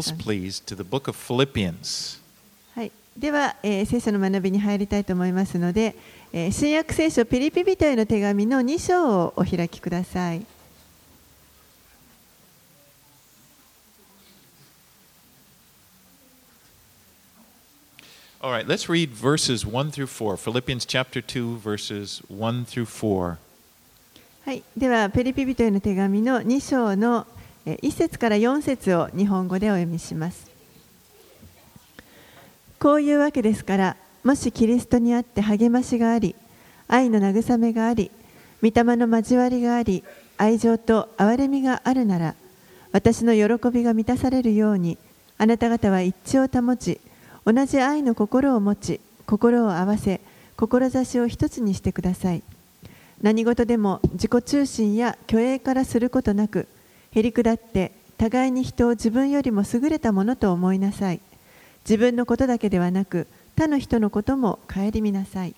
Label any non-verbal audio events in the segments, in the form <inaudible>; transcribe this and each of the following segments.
Bibles, please, to the book of Philippians. はい、では、えー聖書の学びに入りたいと思いますので、えー新約聖書ピリピ人への手紙の2章をお開きください。All right, let's read verses 1 through 4. Philippians chapter 2, verses 1 through 4. はい、では、ピリピ人への手紙の2章のえー1節から4節を日本語でお読みします。こういうわけですから、もしキリストにあって励ましがあり、愛の慰めがあり、御霊の交わりがあり、愛情と憐れみがあるなら、私の喜びが満たされるように、あなた方は一致を保ち、同じ愛の心を持ち、心を合わせ、志を一つにしてください。何事でも自己中心や虚栄からすることなく、へりくだって互いに人を自分よりも優れたものと思いなさい。自分のことだけではなく、他の人のことも顧みなさい。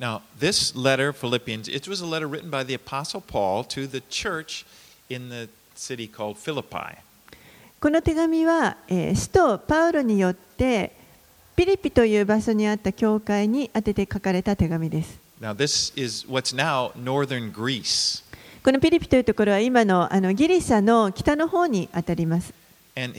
Now, this letter, Philippians, it was a letter written by the Apostle Paul to the church in the city called Philippi. この手紙は、えー使徒パウロによってピリピという場所にあった教会に宛てて書かれた手紙です。Now, this is what's now northern Greece. このピリピというところは今の,あのギリシャの北の方に当たります。To,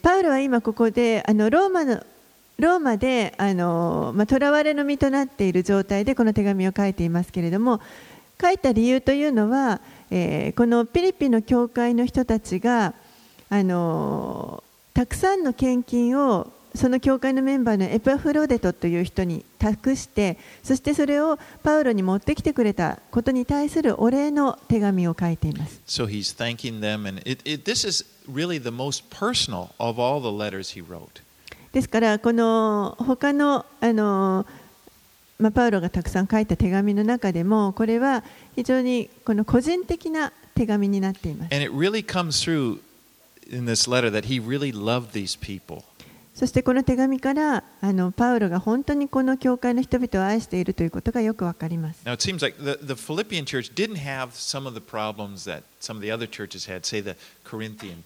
パウロは今ここであのローマのローマであの、まあ、囚われの身となっている状態でこの手紙を書いていますけれども。書いた理由というのは、えーこのピリピの教会の人たちがあのたくさんの献金をその教会のメンバーのエパフロデトという人に託してそしてそれをパウロに持ってきてくれたことに対するお礼の手紙を書いています。So he's thanking them, and it, it, this is really the most personal of all the letters he wrote. ですからこの他のあの、まあ、パウロがたくさん書いた手紙の中でもこれは非常にこの個人的な手紙になっています。そしてこの手紙からあのパウロが本当にこの教会の人々を愛しているということがよくわかります。の Pilipino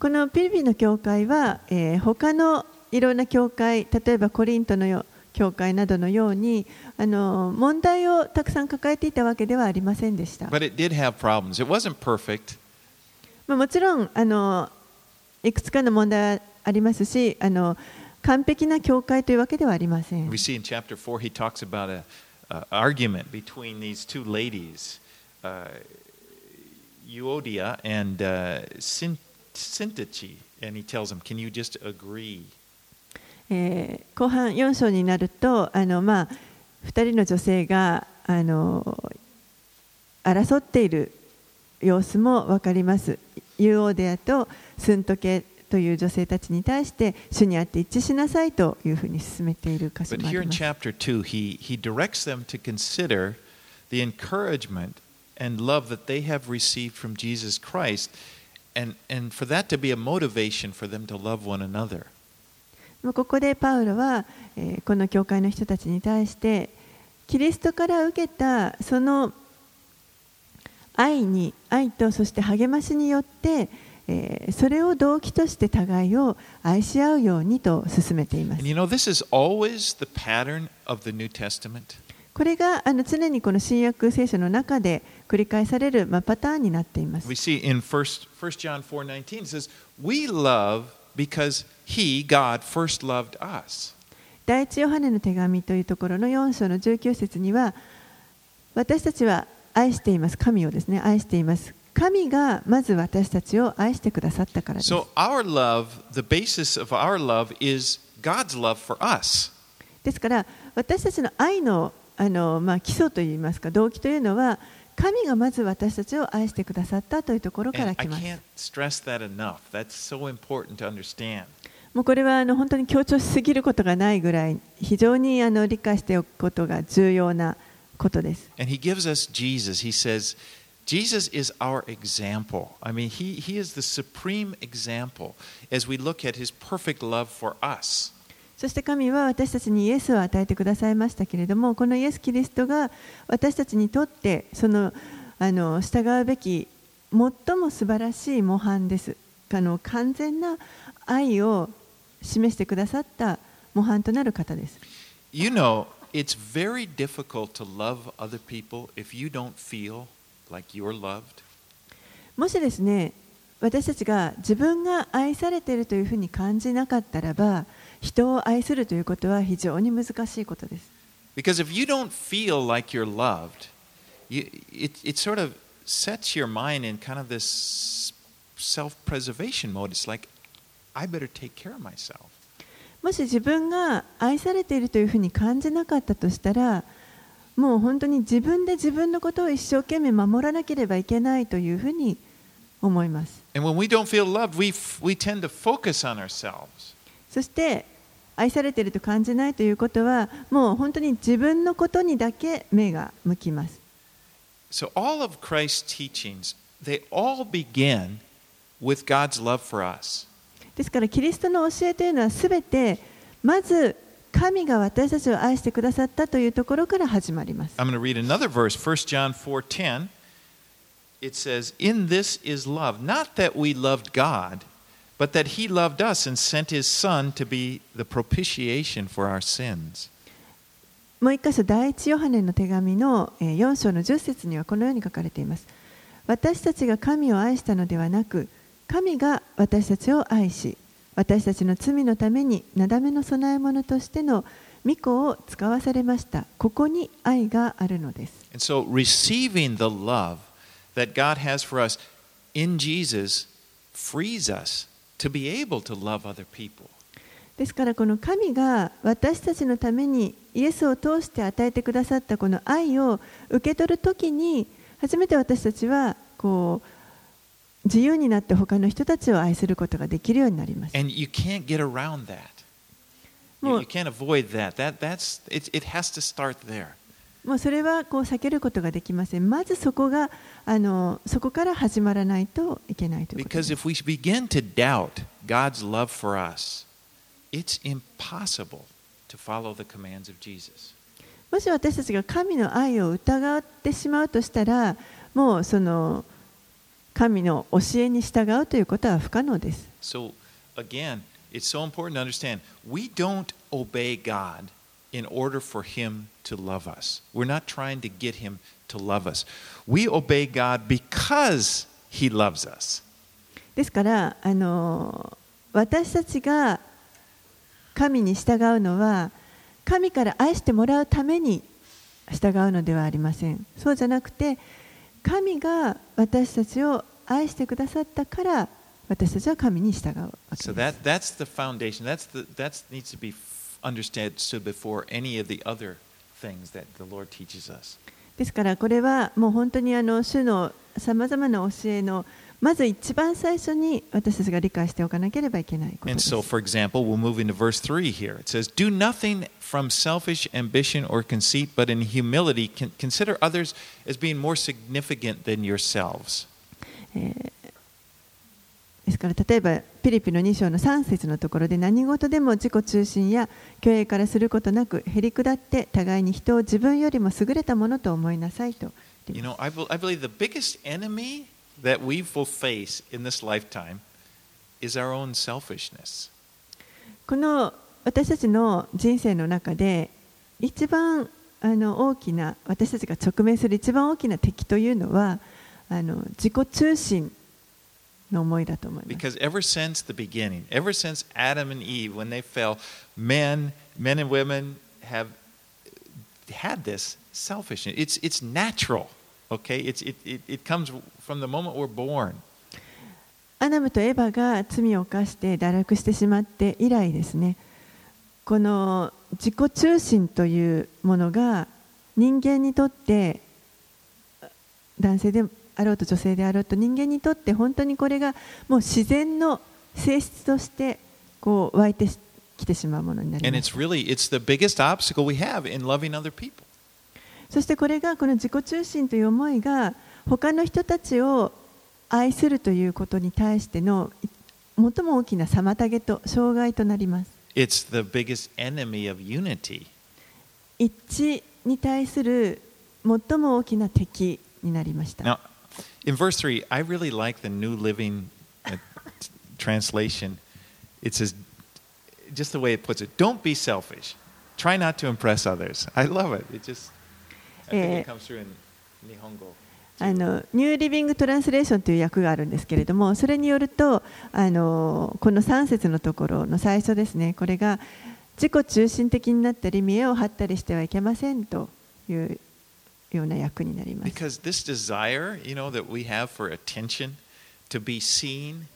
このフリピの教会は、えー、他のいろんな教会、例えばコリントのよう教会などのようにあの問題をたくさん抱えていたわけではありませんでした But it did have problems. It wasn't perfect, まあ、もちろんあのいくつかの問題はありますしあの完璧な教会というわけではありません We。see in chapter 4, he talks about an argument between these two ladies, uh, Euodia and uh, Syn- Syntyche. And he tells them, Can you just agree? えー後半4章になるとあの、まあ、2人の女性があの争っている様子も分かります。ユーオーデアとスントケという女性たちに対して主にあって一致しなさいというふうに進めている箇所もあります。2, he, he directs them to consider the encouragement and love that they have received from Jesus Christ, and, and for that to be a motivation for them to love one another. まあここでパウロは、えーこの教会の人たちに対してキリストから受けたその愛に愛とそして励ましによって、えーそれを動機として互いを愛し合うようにと進めています.これがあの常にこの新約聖書の中で繰り返される、まあ、パターンになっています We see in 1, 1 John 4:19 it says, "We love because he God first loved us." 第一ヨハネの手紙というところの4章の19節には私たちは愛しています神をですね愛しています神がまず私たちを愛してくださったからです So our love, the basis of our love is God's love for us. ですから私たちの愛のあの、まあ、基礎といいますか動機というのは神がまず私たちを愛してくださったというところから来ます can't stress that enough. That's so important to understand. もうこれはあの本当に強調しすぎることがないぐらい非常にあの理解しておくことが重要なことです And he gives us Jesus. He says, Jesus is our example. I mean, he, he is the supreme example as we look at his perfect love for us. そして神は私たちにイエスを与えてくださいましたけれどもこのイエス・キリストが私たちにとってそのあの従うべき最も素晴らしい模範ですあの完全な愛を示してくださった模範となる方です You know, it's very difficult to love other people if you don't feel like you're loved. もしですね私たちが自分が愛されているというふうに感じなかったらば人を愛するということは非常に難しいことです Because if you don't feel like you're loved, you, it, it sort of sets your mind in kind of this self preservation mode. It's like, I better take care of myself. もし自分が愛されているというふうに感じなかったとしたらもう本当に自分で自分のことを一生懸命守らなければいけないというふうに思います And when we don't feel loved, we, f- we tend to focus on ourselves. そして愛されていると感じないということはもう本当に自分のことにだけ目が向きます So, all of Christ's teachings, they all begin with God's love for us. ですからキリストの教えというのはすべてまず神が私たちを愛してくださったというところから始まります I'm going to read another verse, 1 John 4:10. It says, "In this is love, not that we loved God, but that he loved us and sent his son to be the propitiation for our sins." もう一箇所第一ヨハネの手紙のえー4章の10節にはこのように書かれています私たちが神を愛したのではなく神が私たちを愛し私たちの罪のためになだめの供え物としての御子を使わされましたここに愛があるのです And so receiving the love that God has for us in Jesus frees us to be able to love other people. ですからこの神が私たちのためにイエスを通して与えてくださったこの愛を受け取るときに初めて私たちはこう自由になって他の人たちを愛することができるようになります。もうそれはこう避けることができません。まずそこ,があのそこから始まらないといけない。もし私たちが神の愛を疑ってしまうとしたら、もうその。神の教えに従うということは不可能です。So again, it's so important to understand we don't obey God in order for him to love us. We're not trying to get him to love us. We obey God because he loves us. ですからあの私たちが神に従うのは神から愛してもらうために従うのではありませんそうじゃなくて神が私たちを愛してくださったから私たちは神に従うわけ So です that that's the foundation. That's the that needs to be understood before any of the other things that the Lord teaches us. ですからこれはもう本当にあの主のさまざまな教えのまず一番最初に私たちが理解しておかなければいけないえとです。So, example, says, conceit, humility, えー、ですから例えば、ピリピの2章の3節のところで何事でも自己中心や虚栄からすることなく、減り下って互いに人を自分よりも優れたものと思いなさいと。You know, I that we will face in this lifetime is our own selfishness. この私たちの人生の中で一番あの大きな私たちが直面する一番大きな敵というのはあの自己中心の思いだと思います。 Because ever since the beginning, ever since Adam and Eve, when they fell, men, men and women have had this selfishness. It's, it's natural, Okay? It's, it, it, it comes from the moment we're born. アダムとエバが罪を犯して堕落してしまって以来ですねこの自己中心というものが人間にとって男性であろうと女性であろうと人間にとって本当にこれがもう自然の性質としてこう湧いてきてしまうものになりますそしてこれがこの自己中心という思いが他の人たちを愛するということに対しての最も大きな妨げと障害となります。It's the biggest enemy of unity. 一致に対する最も大きな敵になりました。Now, in verse 3, I really like the New Living uh, translation. It says, just the way it puts it, don't be selfish. Try not to impress others. I love it. It just, I think Eh, it comes through in Nihongo. あのニューリビング・トランスレーションという訳があるんですけれどもそれによるとあのこの3節のところの最初ですねこれが自己中心的になったり見栄を張ったりしてはいけませんというような訳になります Because this desire, you know, that we have for attention, to be seen,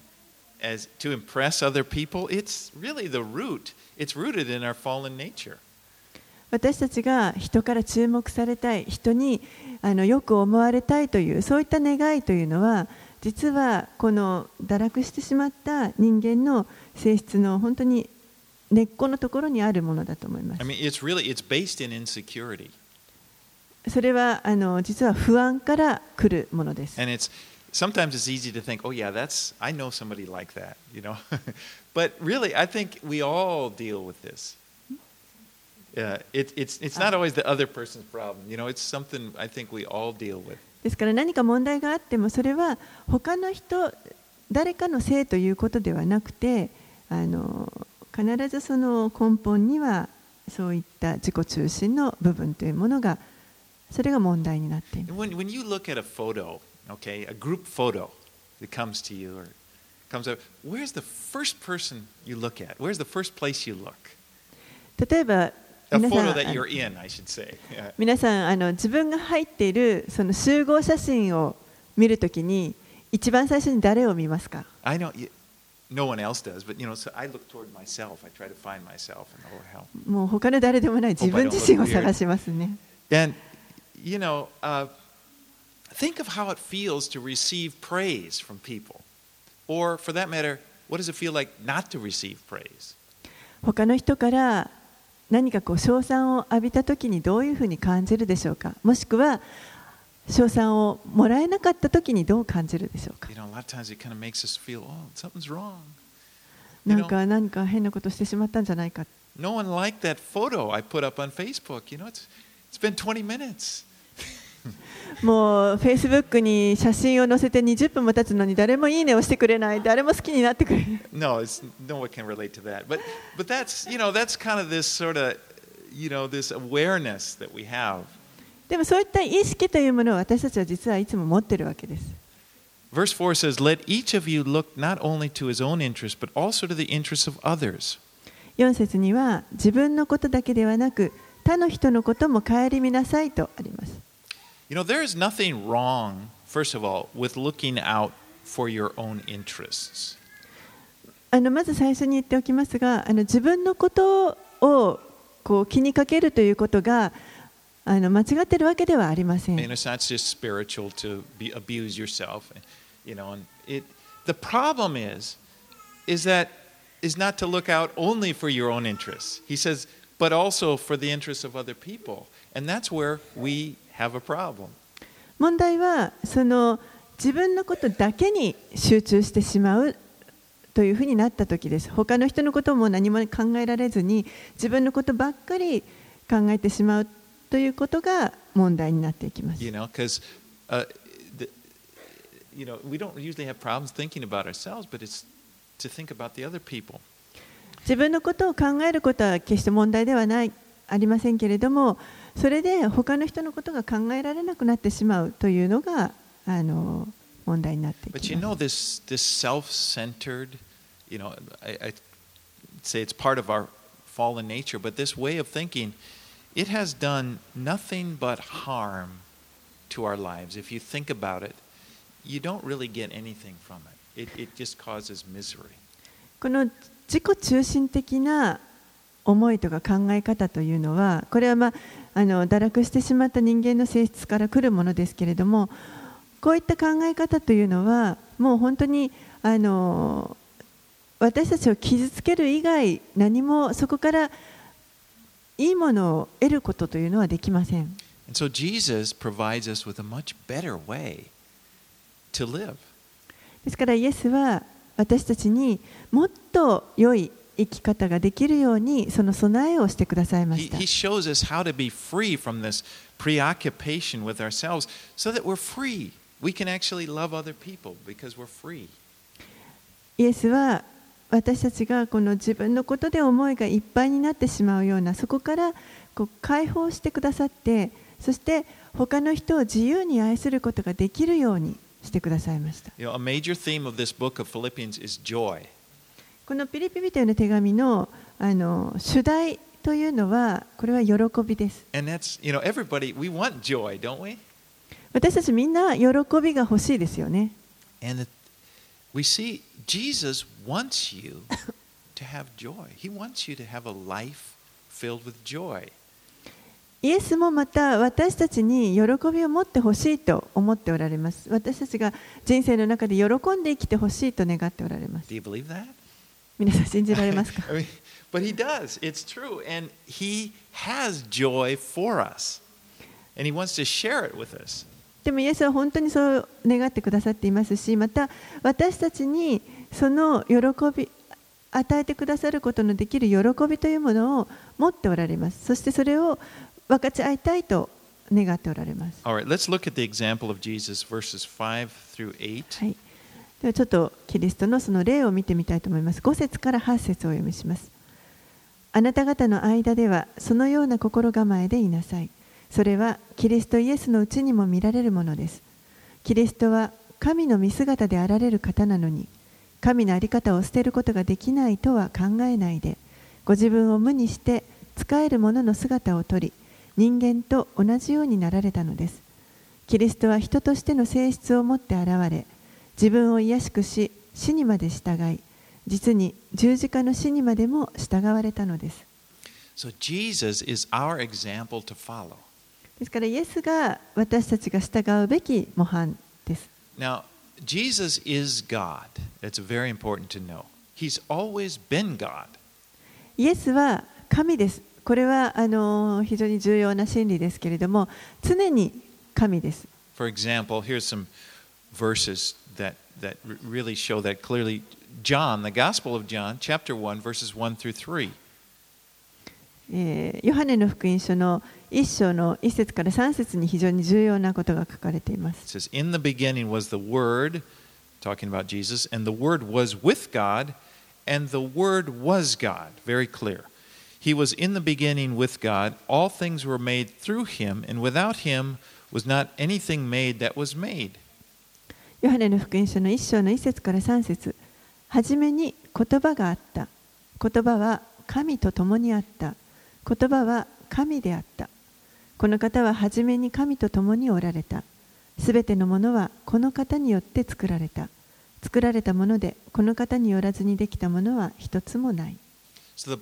as to impress other people, it's really the root. It's rooted in our fallen nature. 私たちが人から注目されたい人にあのよく思われたいというそういった願いというのは実はこの堕落してしまった人間の性質の本当に根っこのところにあるものだと思います I。mean, it's really it's. それはあの実は不安から来るものです。And it's sometimes it's easy to think, oh yeah, that's I know somebody like that, you know. but really, I think we all deal with this. Yeah, it, it's it's not always the other person's problem, you know. It's something I think we all deal with. ですから何か問題があってもそれは他の人誰かのせいということではなくてあの必ずその根本にはそういった自己中心の部分というものがそれが問題になっています。When when you look at a photo, okay, a group photo that comes to you or comes up, where's the first person you look at? Where's the first place you look? 例えば皆さんあの in. 皆さんあの自分が入っているその集合写真を見るときに一番最初に誰を見ますか I know no one else does, but you know, so I look toward myself. I try to find myself and oh help. もう他の誰でもない自分自身を探しますね。And you know, uh, think of how it feels to receive praise from people, or for that matter, what does it feel like not to receive praise? 他の人から何かこう賞賛を浴びたときにどういうふうに感じるでしょうか？もしくは賞賛をもらえなかったときにどう感じるでしょうか？何か何か変なことしてしまったんじゃないか。もうフェイスブックに写真を載せて20分も経つのに誰もいいねをしてくれない誰も好きになってくれない No, it's no one can relate to that. But but that's you know that's kind of this sort of you know this awareness that we have. でもそういった意識というものを私たちは実はいつも持ってるわけです Verse 4 says, Let each of you look not only to his own interest, but also to the interests of others. 4節には自分のことだけではなく他の人のことも顧みなさいとあります You know, there is nothing wrong, first of all, with looking out for your own interests. あのまず最初に言っておきますがあの自分のことをこう気にかけるということがあの間違っているわけではありません And it's not just spiritual to be, abuse yourself, you know. And it, the problem is, is that is not to look out only for your own interests. He says, but also for the interests of other people, and that's where we have a problem. 問題はその自分のことだけに集中してしまうというふうになった時です他の人のことも何も考えられずに自分のことばっかり考えてしまうということが問題になっていきます You know, because uh, the, you know we don't usually have problems thinking about ourselves, but it's to think about the other people. 自分のことを考えることは決して問題ではないありませんけれどもそれで他の人のことが考えられなくなってしまうというのがあの問題になってい But き you ます know, this this self-centered, you know, I, I say it's part of our fallen nature, but this way of thinking, it has done nothing but harm to our lives. If you think about it, you don't really get anything from it. It, it just causes misery. この自己中心的な思いとか考え方というのはこれは、まあ、あの堕落してしまった人間の性質から来るものですけれどもこういった考え方というのはもう本当にあの私たちを傷つける以外何もそこからいいものを得ることというのはできません。So Jesus provides us with a much better way to live. ですからイエスは私たちにもっと良い生き方ができるようにその備えをしてくださいました。He, he イエスは私たちがこの自分のことで思いがいっぱいになってしまうようなそこからこう解放してくださってそして他の人を自由に愛することができるようにしてくださいました。このピリピリというの手紙の,あの主題というのは、これは喜びです。私たちみんな喜びが欲しいですよね。イエスもまた私たちに喜びを持ってほしいと思っておられます。私たちが人生の中で喜んで生きてほしいと願っておられます。皆さん信じられますか？でもイエスは本当にそう願ってくださっていますしまた私たちにその喜び与えてくださることのできる喜びというものを持っておられます。そしてそれを分かち合いたいと願っておられます。Right. Jesus, はい、ではちょっとキリストのその例を見てみたいと思います。5節から8節をお読みします。あなた方の間ではそのような心構えでいなさい。それはキリストイエスのうちにも見られるものです。キリストは神の見姿であられる方なのに神の在り方を捨てることができないとは考えないでご自分を無にして仕える者の姿をとり人間と同じようになられたのです。キリストは人としての性質を持って現れ自分を癒しくし死にまで従い実に十字架の死にまでも従われたのです。So、ですからイエスが私たちが従うべき模範です。Now, Jesus is God. It's very important to know. He's always been God. イエスは神です。これはあの非常に重要な心理ですけれども、常に神です。that, that r- really show that clearly. John, the Gospel of John, chapter 1, verses 1 through 3. えーヨハネの福音書の1章の1節から3節に非常に重要なことが書かれていま It す says, In the beginning was the Word, talking about Jesus, and the Word was with God, and the Word was God. Very clear. He was in the beginning with God. All things were made through him, and without him was not anything made that was made. ヨハネの福音書の1章の1節から3節。はじめに言葉があった。言葉は神と共にあった。言葉は神であった。この方ははじめに神と共におられた。すべてのものはこの方によって作られた。作られたものでこの方によらずにできたものは一つもない。So.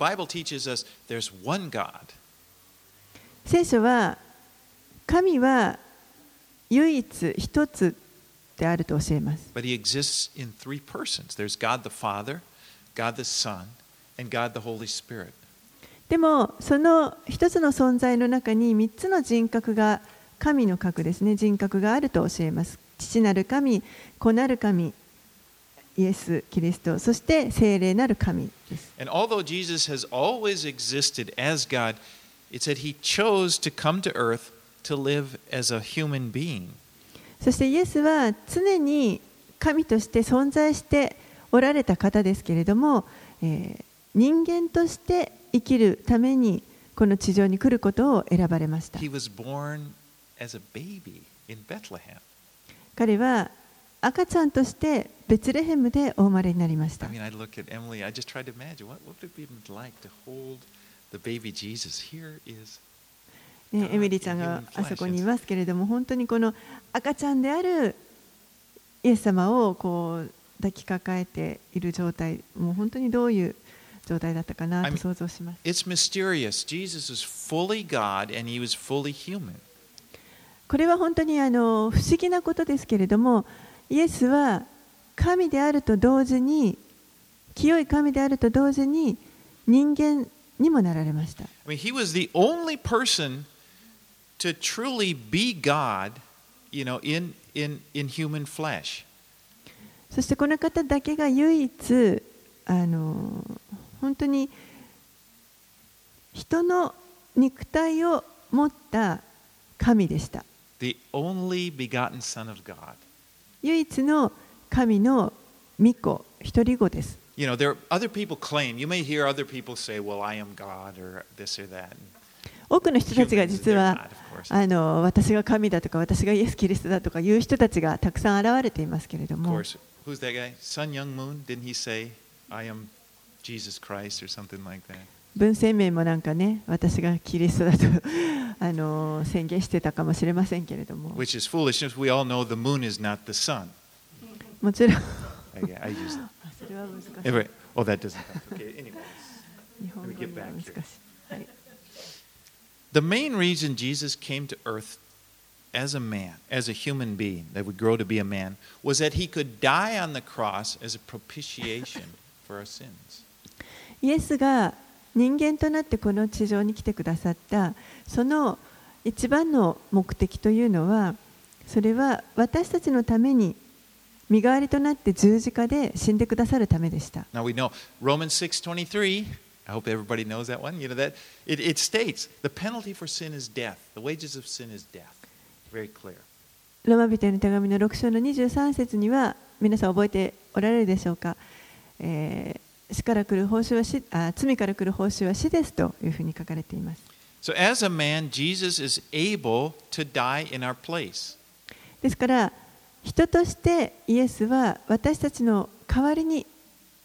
聖書は神は唯一一つであると教えます But he exists in three persons there's God the Father, God the Son, and God the Holy Spirit. でもその一つの存在の中に3つの人格が神の格ですね人格があると教えます父なる神子なる神イエス・キリストそして聖霊なる神です And although Jesus has always existed as God, it said he chose to come to earth to live as a human being. そしてイエスは常に神として存在しておられた方ですけれども、え、人間として生きるためにこの地上に来ることを選ばれました。彼は赤ちゃんとしてベツレヘムでお生まれになりました。ね、エミリーちゃんがあそこにいますけれども本当にこの赤ちゃんであるイエス様をこう抱きかかえている状態もう本当にどういう状態だったかなと想像します It's mysterious. Jesus is fully God and he was fully human. これは本当にあの不思議なことですけれどもイエスは神であると同時に清い神であると同時に人間にもなられました I mean, he was the only person to truly be God you know, in, in, in human flesh. そしてこの方だけが唯一あの本当に人の肉体を持った神でした。 The only begotten Son of God. 唯一の神の御子、一人子です。 You know, there other people claim, you may hear other people say, well, I am God or this or that. 多くの人たちが実はあの私が神だとか私がイエス・キリストだとかいう人たちがたくさん現れていますけれども・もちろん。<laughs> <laughs> The main reason Jesus came to earth as a man, as a human being, that would grow to be a man, was that he could die on the cross as a propitiation <laughs> for our sins. イエスが人間となってこの地上に来てくださったその一番の目的というのはそれは私たちのために身代わりとなって十字架で死んでくださるためでした。 Now we know Romans 6:23. I hope everybody knows that one. You know that it, it states the penalty for sin is death. The wages of sin is death. Very clear. ローマ人への手紙の6章の23節には皆さん覚えておられるでしょうか、えー死から来る報酬は死あ罪から来る報酬は死ですというふうに書かれています So as a man, Jesus is able to die in our place. ですから人としてイエスは私たちの代わりに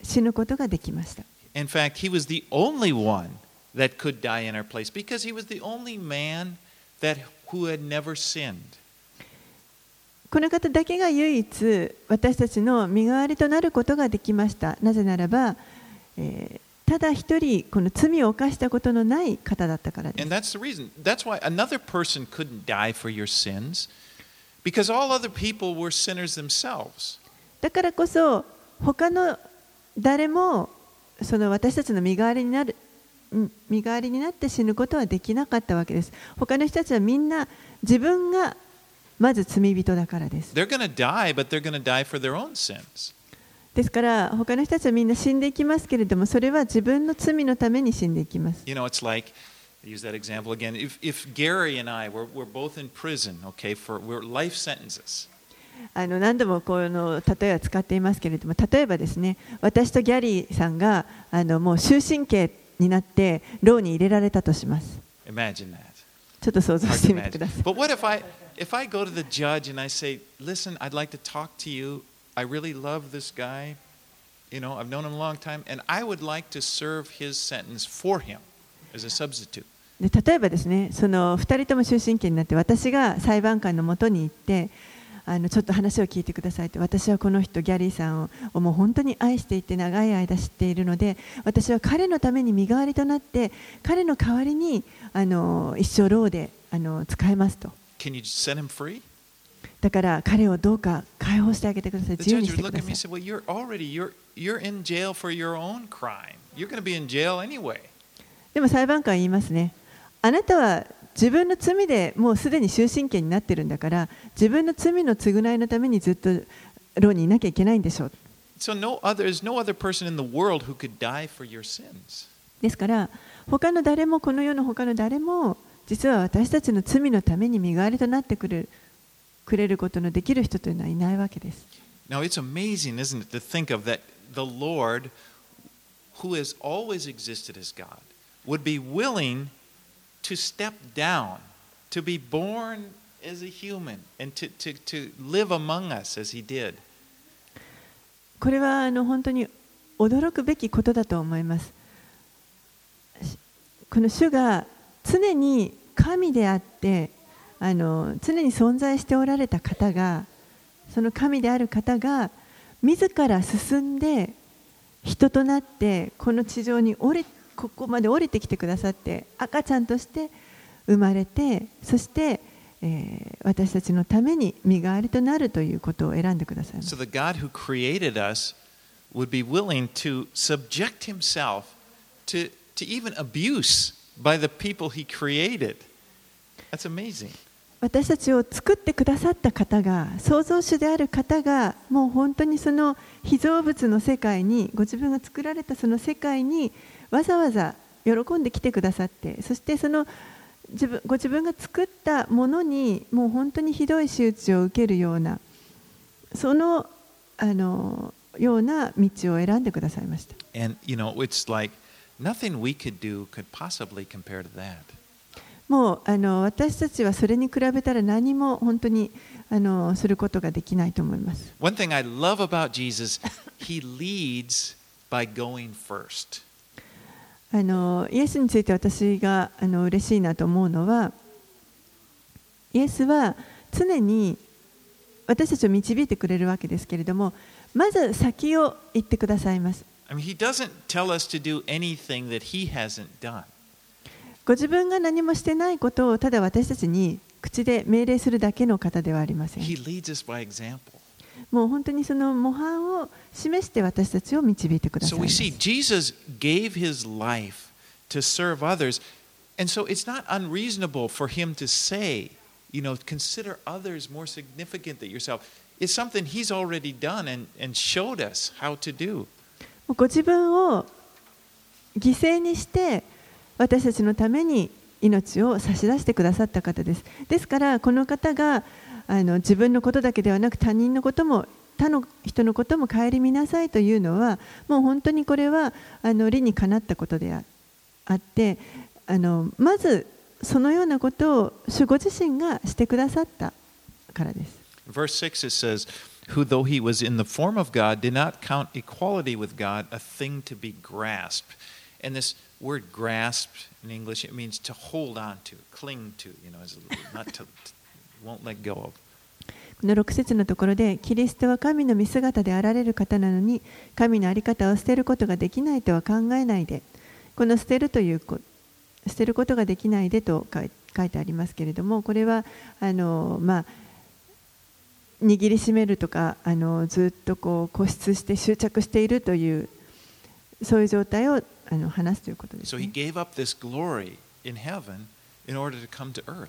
死ぬことができました In fact, he was the only one that could die in our place because he was the only man that who had never sinned. この方だけが唯一私たちの身代わりとなることができましたなぜならば、えーただ一人この罪を犯したことのない方だったからです And that's the reason. That's why another person couldn't die for your sins because all other people were sinners themselves. だからこそ他の誰もその私たちの身代わりになる身代わりになって死ぬことはできなかったわけです。他の人たちはみんな自分がまず罪人だからです。ですから他の人たちはみんな死んでいきますけれども、それは自分の罪のために死んでいきます。Use that example if if Gary and I were, were both in prison, ok for we're life sentences. あの何度もこの例えは使っていますけれども例えばですね私とギャリーさんがあのもう終身刑になって牢に入れられたとします.ちょっと想像してみてくだ.さい But what if I if I go to the judge and I say, "Listen, I'd like to talk to you. I really love this guy. You know, I've known him a long time, and I would like to serve his sentence for him as a substitute." で例えばですねその2人とも終身刑になって私が裁判官のもとに行ってあのちょっと話を聞いてくださいって私はこの人ギャリーさんをもう本当に愛していて長い間知っているので私は彼のために身代わりとなって彼の代わりにあの一生牢であの使えますと。Can you set him free? だから彼をどうか解放してあげてください。自由にしてください.でも裁判官は言いますねあなたは自分の罪でもうすでに終身刑になってるんだから自分の罪の償いのためにずっと牢にいなきゃいけないんでしょう So no other no other person in the world who could die for your sins. ですから他の誰もこの世の他の誰も実は私たちの罪のために身代わりとなってくれるくれることのできる人というのはいないわけです Now it's amazing, isn't it, to think of that the Lord, who has always existed as God, would be willing to step down, to be born as a human, and to, to, to live among us as he did. これはあの本当に驚くべきことだと思いますこの主が常に神であってあの常に存在しておられた方がその神である方が自ら進んで人となってこの地上に降りここまで降りてきてくださって赤ちゃんとして生まれてそして、えー私たちのために身代わりとなるということを選んでください So the God who created us would be willing to subject himself to, to even abuse by the people he created. That's amazing. 私たちを作ってくださった方が創造主である方がもう本当にその被造物の世界にご自分が作られたその世界にわざわざ喜んで来てくださってそしてその自分ご自分が作ったものにもう本当にひどい仕打ちを受けるようなそのあのような道を選んでくださいました。And, you know, it's like nothing we could do could possibly compare to that. もうあの私たちはそれに比べたら何も本当にあのすることができないと思います。One thing I love about Jesus, he leads by going first. あのイエスについて私があの嬉しいなと思うのはイエスは常に私たちを導いてくれるわけですけれどもまず先を行ってくださいます I mean, he doesn't tell us to do anything that he hasn't done. ご自分が何もしてないことをただ私たちに口で命令するだけの方ではありません He leads us by example. もう本当にその模範を示して私たちを導いてくださ So いま we Jesus gave his life to serve others. And so it's not unreasonable for him to say, you know, consider others more significant than yourself. It's something he's already done and, and showed us how to do. ご自分を犠牲にして私たちのために命を差し出してくださった方です。ですからこの方があの自分のことだけではなく他人のことも他の人のことも顧みなさいというのはもう本当にこれはあの理にかなったことでああってあのまずそのようなことを主ご自身がしてくださったからです。Verse 6 it says, Who, though he was in the form of God, did not count equality with God a thing to be grasped. And this word grasp in English, it means to hold on to, cling to, you know, as a, not to, won't let go of. この6節のところで、キリストは神の見姿であられる方なのに、神の在り方を捨てることができないとは考えないで、この捨てるというこ、捨てることができないでと書いてありますけれども、これは、あのまあ、握りしめるとか、あのずっとこう固執して執着しているという、そういう状態をあの話すということです、So he ね。gave up this glory in heaven in order to come to earth.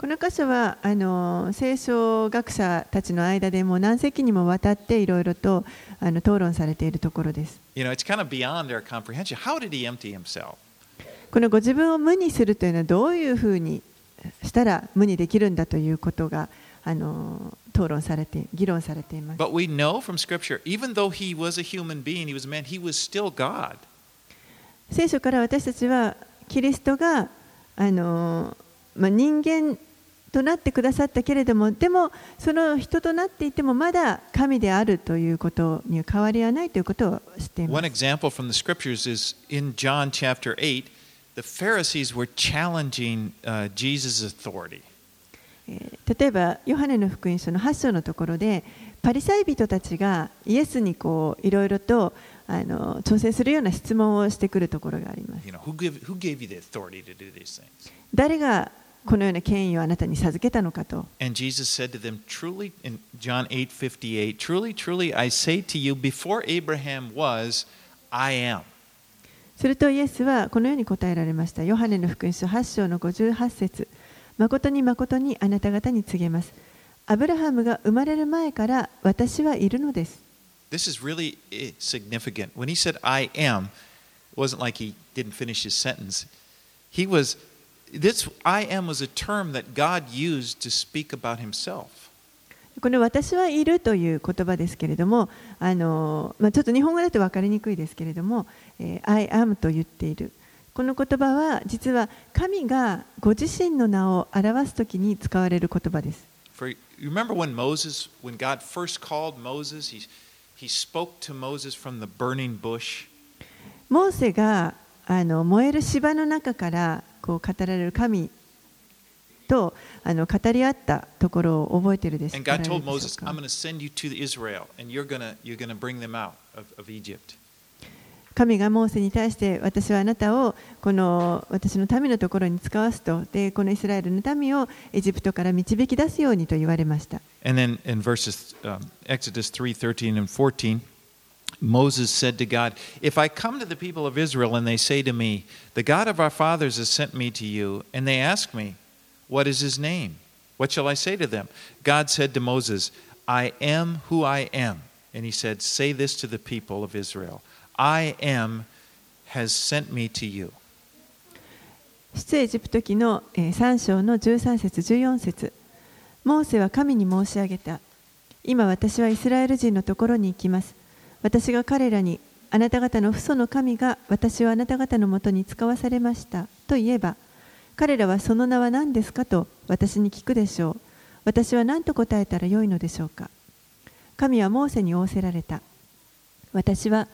この箇所はあの聖書学者たちの間でもう何世紀にもわたっていろいろとあの討論されているところです。You know, it's kind of beyond our comprehension. How did he empty himself? このご自分を無にするというのはどういうふうにしたら無にできるんだということがあの討論されて議論されています。But we know from Scripture, even though he was a human being, he was a man, he was still God. 聖書から私たちはキリストがあの、まあ、人間となってくださったけれども、でもその人となっていてもまだ神であるということに変わりはないということを知っています。例えば、ヨハネの福音書の8章のところで、パリサイ人たちがイエスにこういろいろとあの調整するような質問をしてくるところがあります。誰がこのような権威をあなたに授けたのかと。And Jesus said to them, Truly, in John 8 58, Truly, truly, I say to you, before Abraham was, I am. するとイエスはこのように答えられました。ヨハネの福音書8章の58節誠に誠にあなた方に告げます。アブラハムが生まれる前から私はいるのです。This is really eh, significant. When he said, I am, it wasn't like he didn't finish his sentence. He was, this I am was a term that God used to speak about himself. この私はいるという言葉ですけれども、あのまあ、ちょっと日本語だと分かりにくいですけれども、えー I am と言っている。この言葉は実は神がご自身の名を表すときに使われる言葉です。For remember when Moses, when God first called Moses, he, he spoke to Moses from the burning bush. モーセがあの燃える芝の中からこう語られる神とあの語り合ったところを覚えているでしょ And うか God told Moses, I'm going to send you to Israel, and you're going you're to bring them out of, of Egypt. 神がモーセに対して私はあなたをこの私の民のところに使わすとでこのイスラエルの民をエジプトから導き出すようにと言われました And then in verses um, Exodus 3 13 and 14, Moses said to God, If I come to the people of Israel and they say to me, The God of our fathers has sent me to you, and they ask me, What is his name? What shall I say to them? God said to Moses, I am who I am. And he said, Say this to the people of Israel I am has sent me to you. 出エジプト記のえー3章の13節14節モーセは神に申し上げた今私はイスラエル人のところに行きます 私が彼らにあなた方の父祖の神が私をあなた方のもとに使わされましたと言えば彼らはその名は何ですかと私に聞くでしょう。私は何と答えたらよいのでしょうか。神はモーセに仰せられた。私は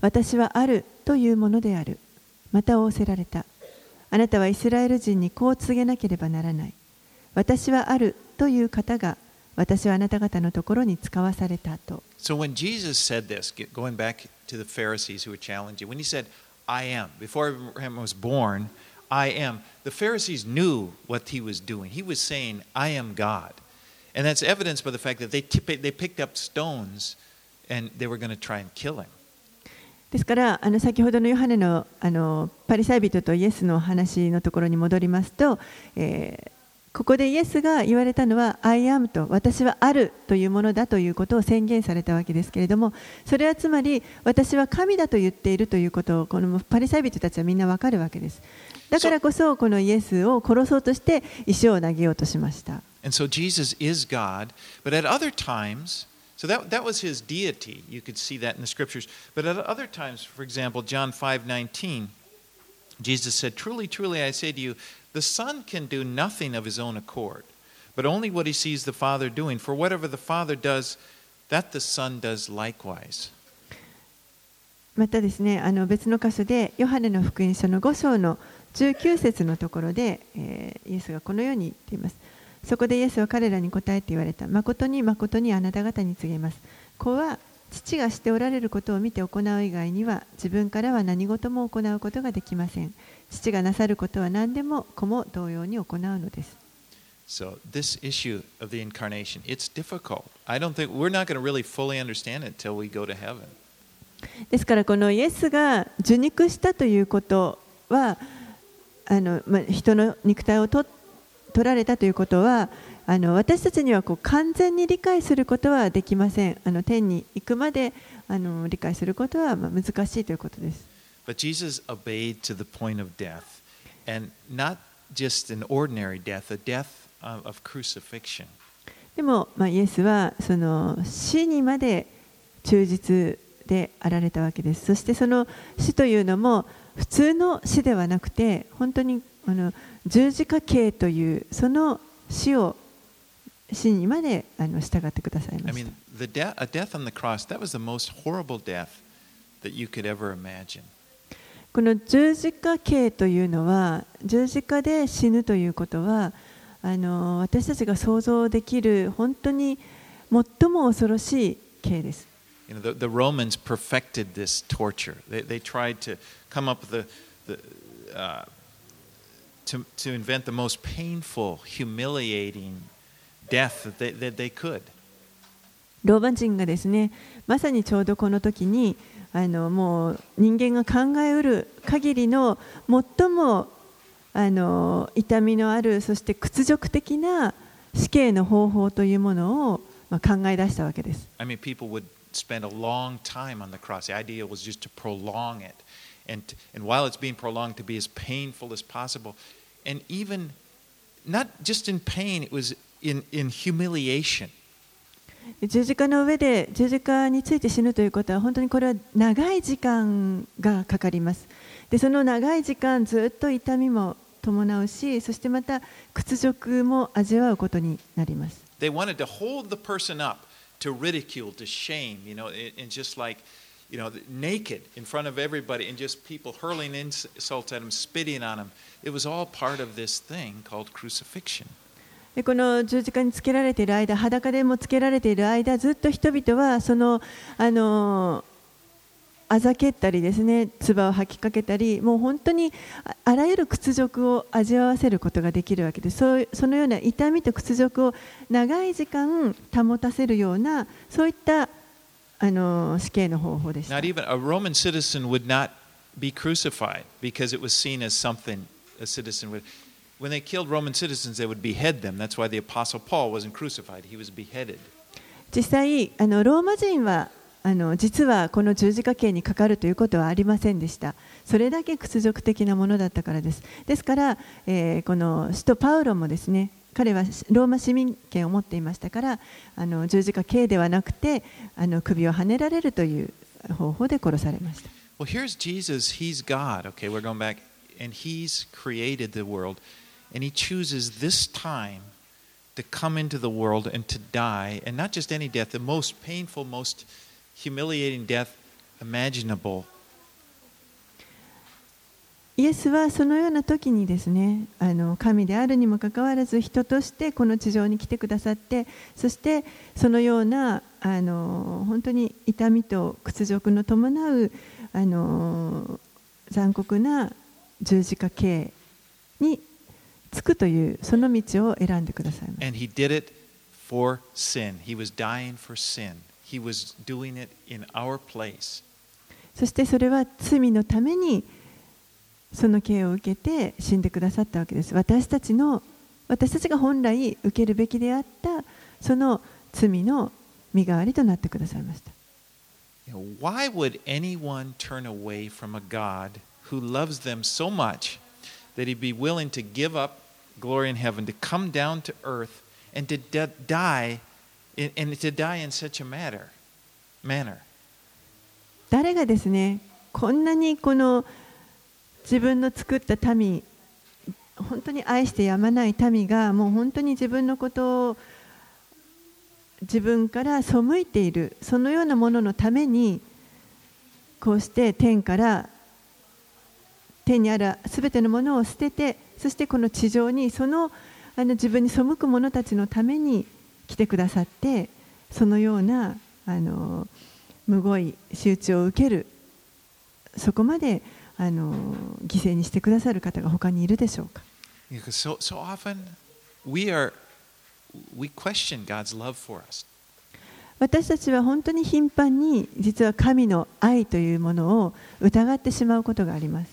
私はあるというものである。また仰せられた。あなたはイスラエル人にこう告げなければならない。私はあるという方が私はあなた方のところに使わされたと。So when Jesus said this, going back to the Pharisees who were challenging, when he said, I am, before Abraham was born, I am, the Pharisees knew what he was doing. He was saying, I am God. And that's evidenced by the fact that they, they picked up stones and they were going to try and kill him. ですからあの先ほどのヨハネのあのパリサイ人とイエスの話のところに戻りますと、えーここでイエスが言われたのは「I am」と「私はある」というものだということを宣言されたわけですけれどもそれはつまり私は神だと言っているということをこのパリサイ人たちはみんなわかるわけですだからこそこのイエスを殺そうとして石を投げようとしました And so Jesus is God, but at other times, so that, that was his deity. You could see that in the scriptures. But at other times, for example, John 5 19, Jesus said, Truly, truly, I say to you, the Son can do nothing of his own accord, but only what he sees the Father doing. For whatever the Father does, that the Son does likewise. またですねあの別の箇所でヨハネの福音書の5章の19節のところで、えーイエスがこのように言っていますそこでイエスは彼らに答えて言われた誠に誠にあなた方に告げます子は父がしておられることを見て行う以外には自分からは何事も行うことができません父がなさることは何でも子も同様に行うのです So this issue of the incarnation, it's difficult. I don't think we're not going to really fully understand it until we go to heaven. ですからこのイエスが受肉したということはあの、まあ、人の肉体をと取られたということはあの私たちにはこう完全に理解することはできませんあの天に行くまであの理解することはまあ難しいということですでも、イエスはその死にまで忠実であられたわけです。そしてその死というのも普通の死ではなくて本当に十字架刑というその。というその死を死にまで従ってくださいました。この十字架刑というのは十字架で死ぬということはあの私たちが想像できる本当に最も恐ろしい刑です You know, the, the Romans perfected this torture. They, they tried to come up with the, the uh, to, to invent the most painful, humiliating death that they, that they could. ローマ人がですねまさにちょうどこの時にあのもう人間が考えうる限りの最もあの痛みのあるそして屈辱的な死刑の方法というものを、まあ、考え出したわけです。I mean, people would spend a long time on the cross. The idea was just to prolong it. And, and while it's being prolonged, to be as painful as possible. And even, not just in pain, it was in, in humiliation. 十字架の上で十字架について死ぬということは本当にこれは長い時間がかかります。でその長い時間ずっと痛みも伴うしそしてまた屈辱も味わうことになります。They wanted to hold the person up to ridicule, to shame, you know, it- and just like, you know, naked in front of everybody and just people hurling insults at him, spitting on him. It was all part of this thing called crucifixion. でこの十字架につけられている間、裸でもつけられている間、ずっと人々はそのあのあざけったりですね、唾を吐きかけたり、もう本当にああらゆる屈辱を味わわせることができるわけです。そうそのような痛みと屈辱を長い時間保たせるような、そういったあの死刑の方法でした Not。even a Roman citizen would not be crucified because it was seen as something a citizen would. When they killed Roman citizens, they would behead them. That's why the Apostle Paul wasn't crucified, he was beheaded. 実際あのローマ人はあの実はこの十字架刑にかかるということはありませんでしたそれだけ屈辱的なものだったからですですから、えーこの使徒パウロもですね彼はローマ市民権を持っていましたからあの十字架刑ではなくてあの首をはねられるという方法で殺されました Well, here's Jesus. He's God. Okay, we're going back. And He's created the world. And He chooses this time to come into the world and to die. And not just any death, the most painful, most humiliating death imaginable. イエスはそのような時にですねあの神であるにもかかわらず人としてこの地上に来てくださってそしてそのようなあの本当に痛みと屈辱の伴うあの残酷な十字架刑につくというその道を選んでくださいし。そしてそれは罪のためにその刑を受けて死んでくださったわけです。私たちの私たちが本来受けるべきであったその罪の身代わりとなってくださいました。Why would anyone turn away from a God who loves them so much? That he'd be willing to give up glory in heaven, to come down to earth, and to de- die, in, and to die in such a matter, manner? 誰がですねこんなにこの自分の作った民本当に愛してやまない民がもう本当に自分のことを自分から背いているそのようなもののためにこうして天から天にあるすべてのものを捨ててそしてこの地上にそのあの自分に背く者たちのために来てくださってそのようなあのむごい仕打ちを受けるそこまであの犠牲にしてくださる方が他にいるでしょうか？So, so often we are, we question God's love for us. 私たちは本当に頻繁に実は神の愛というものを疑ってしまうことがあります。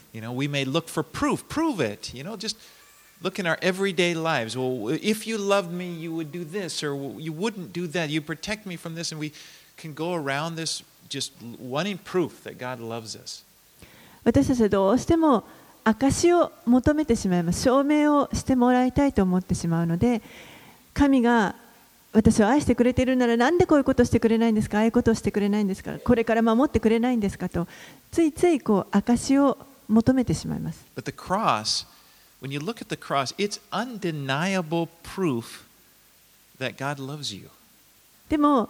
私たちはどうしても証を求めてしまいます。証明をしてもらいたいと思ってしまうので、神が私を愛してくれているならなんでこういうことをしてくれないんですかああいうことをしてくれないんですかこれから守ってくれないんですかとついついこう証を求めてしまいます But the cross, when you look at the cross, it's undeniable proof that God loves you. でも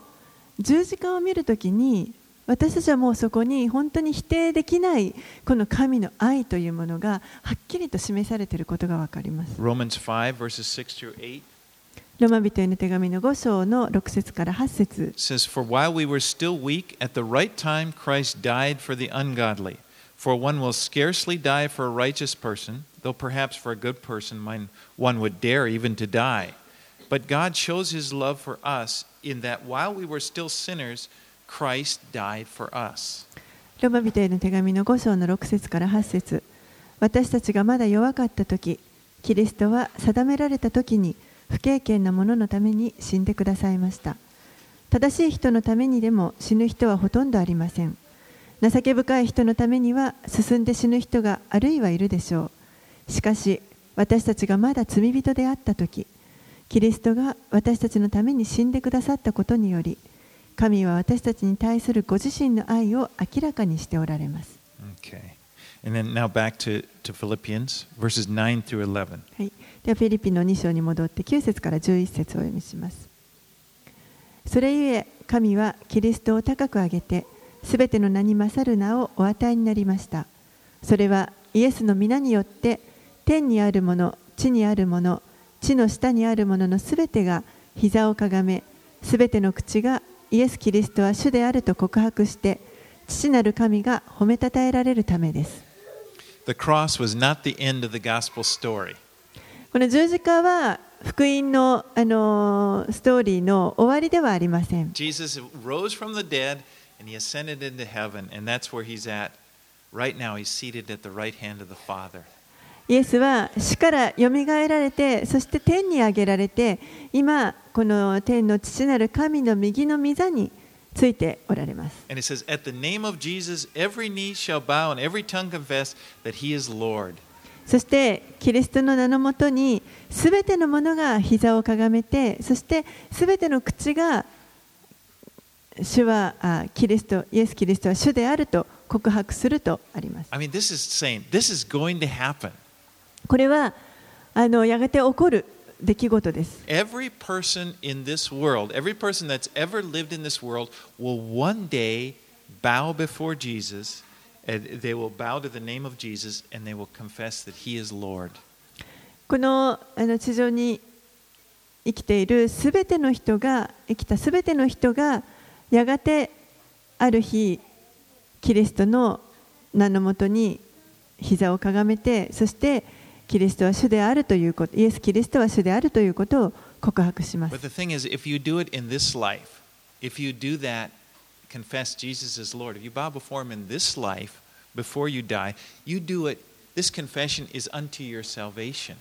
十字架を見るときに私たちはもうそこに本当に否定できないこの神の愛というものがはっきりと示されていることがわかります Romans 5, verses 6 through 8. ロマ人への手紙の5章の6節から8節 says, For while we were still weak, at the right time Christ died for the ungodly. For one will scarcely die for a righteous person, though perhaps for a good person mine- one would dare even to die. But God shows his love for us in that while we were still sinners, Christ died for us. ロマ人への手紙の5章の6節から8節私たちがまだ弱かった時キリストは定められた時に 不経験な者のために死んでくださいました正しい人のためにでも死ぬ人はほとんどありません情け深い人のためには進んで死ぬ人があるいはいるでしょうしかし私たちがまだ罪人であった時キリストが私たちのために死んでくださったことにより神は私たちに対するご自身の愛を明らかにしておられます。Okay. And then now back to, to Philippians, verses 9 through 11. はい、ではフィリピンの2章に戻って9節から11節をお読みします。それゆえ神はキリストを高く上げてすべての名に勝る名をお与えになりましたそれはイエスの皆によって天にあるもの地にあるもの地の下にあるもののすべてが膝をかがめすべての口がイエス・キリストは主であると告白して父なる神が褒めたたえられるためです The cross was not the end of the gospel story. この十字架は福音の、あのーストーリーの終わりではありません Jesus rose from the dead and he ascended into heaven, and that's where he's at. Right now, he's seated at the right hand of the Father. イエスは死からよみがえられてそして天に上げられて今この天の父なる神の右の御座についておられます And it says, At the name of Jesus, every knee shall bow and every tongue confess that he is Lord. そしてキリストの名のもとにすべてのものが膝をかがめてそしてすべての口が主はあキリストイエス・キリストは主であると告白するとあります I mean, this is saying this is going to happen. これはあのやがて起こる出来事です Every person in this world, every person that's ever lived in this world, will one day bow before Jesus, この,あの地上に生きているすべての人が生きたすべての人がやがてある日キリストの名のもとに膝をかがめてそしてキリストは主であるということイエス・キリストは主であるということを告白します。confess Jesus as Lord, if you bow before him in this life, before you die, you do it, this confession is unto your salvation.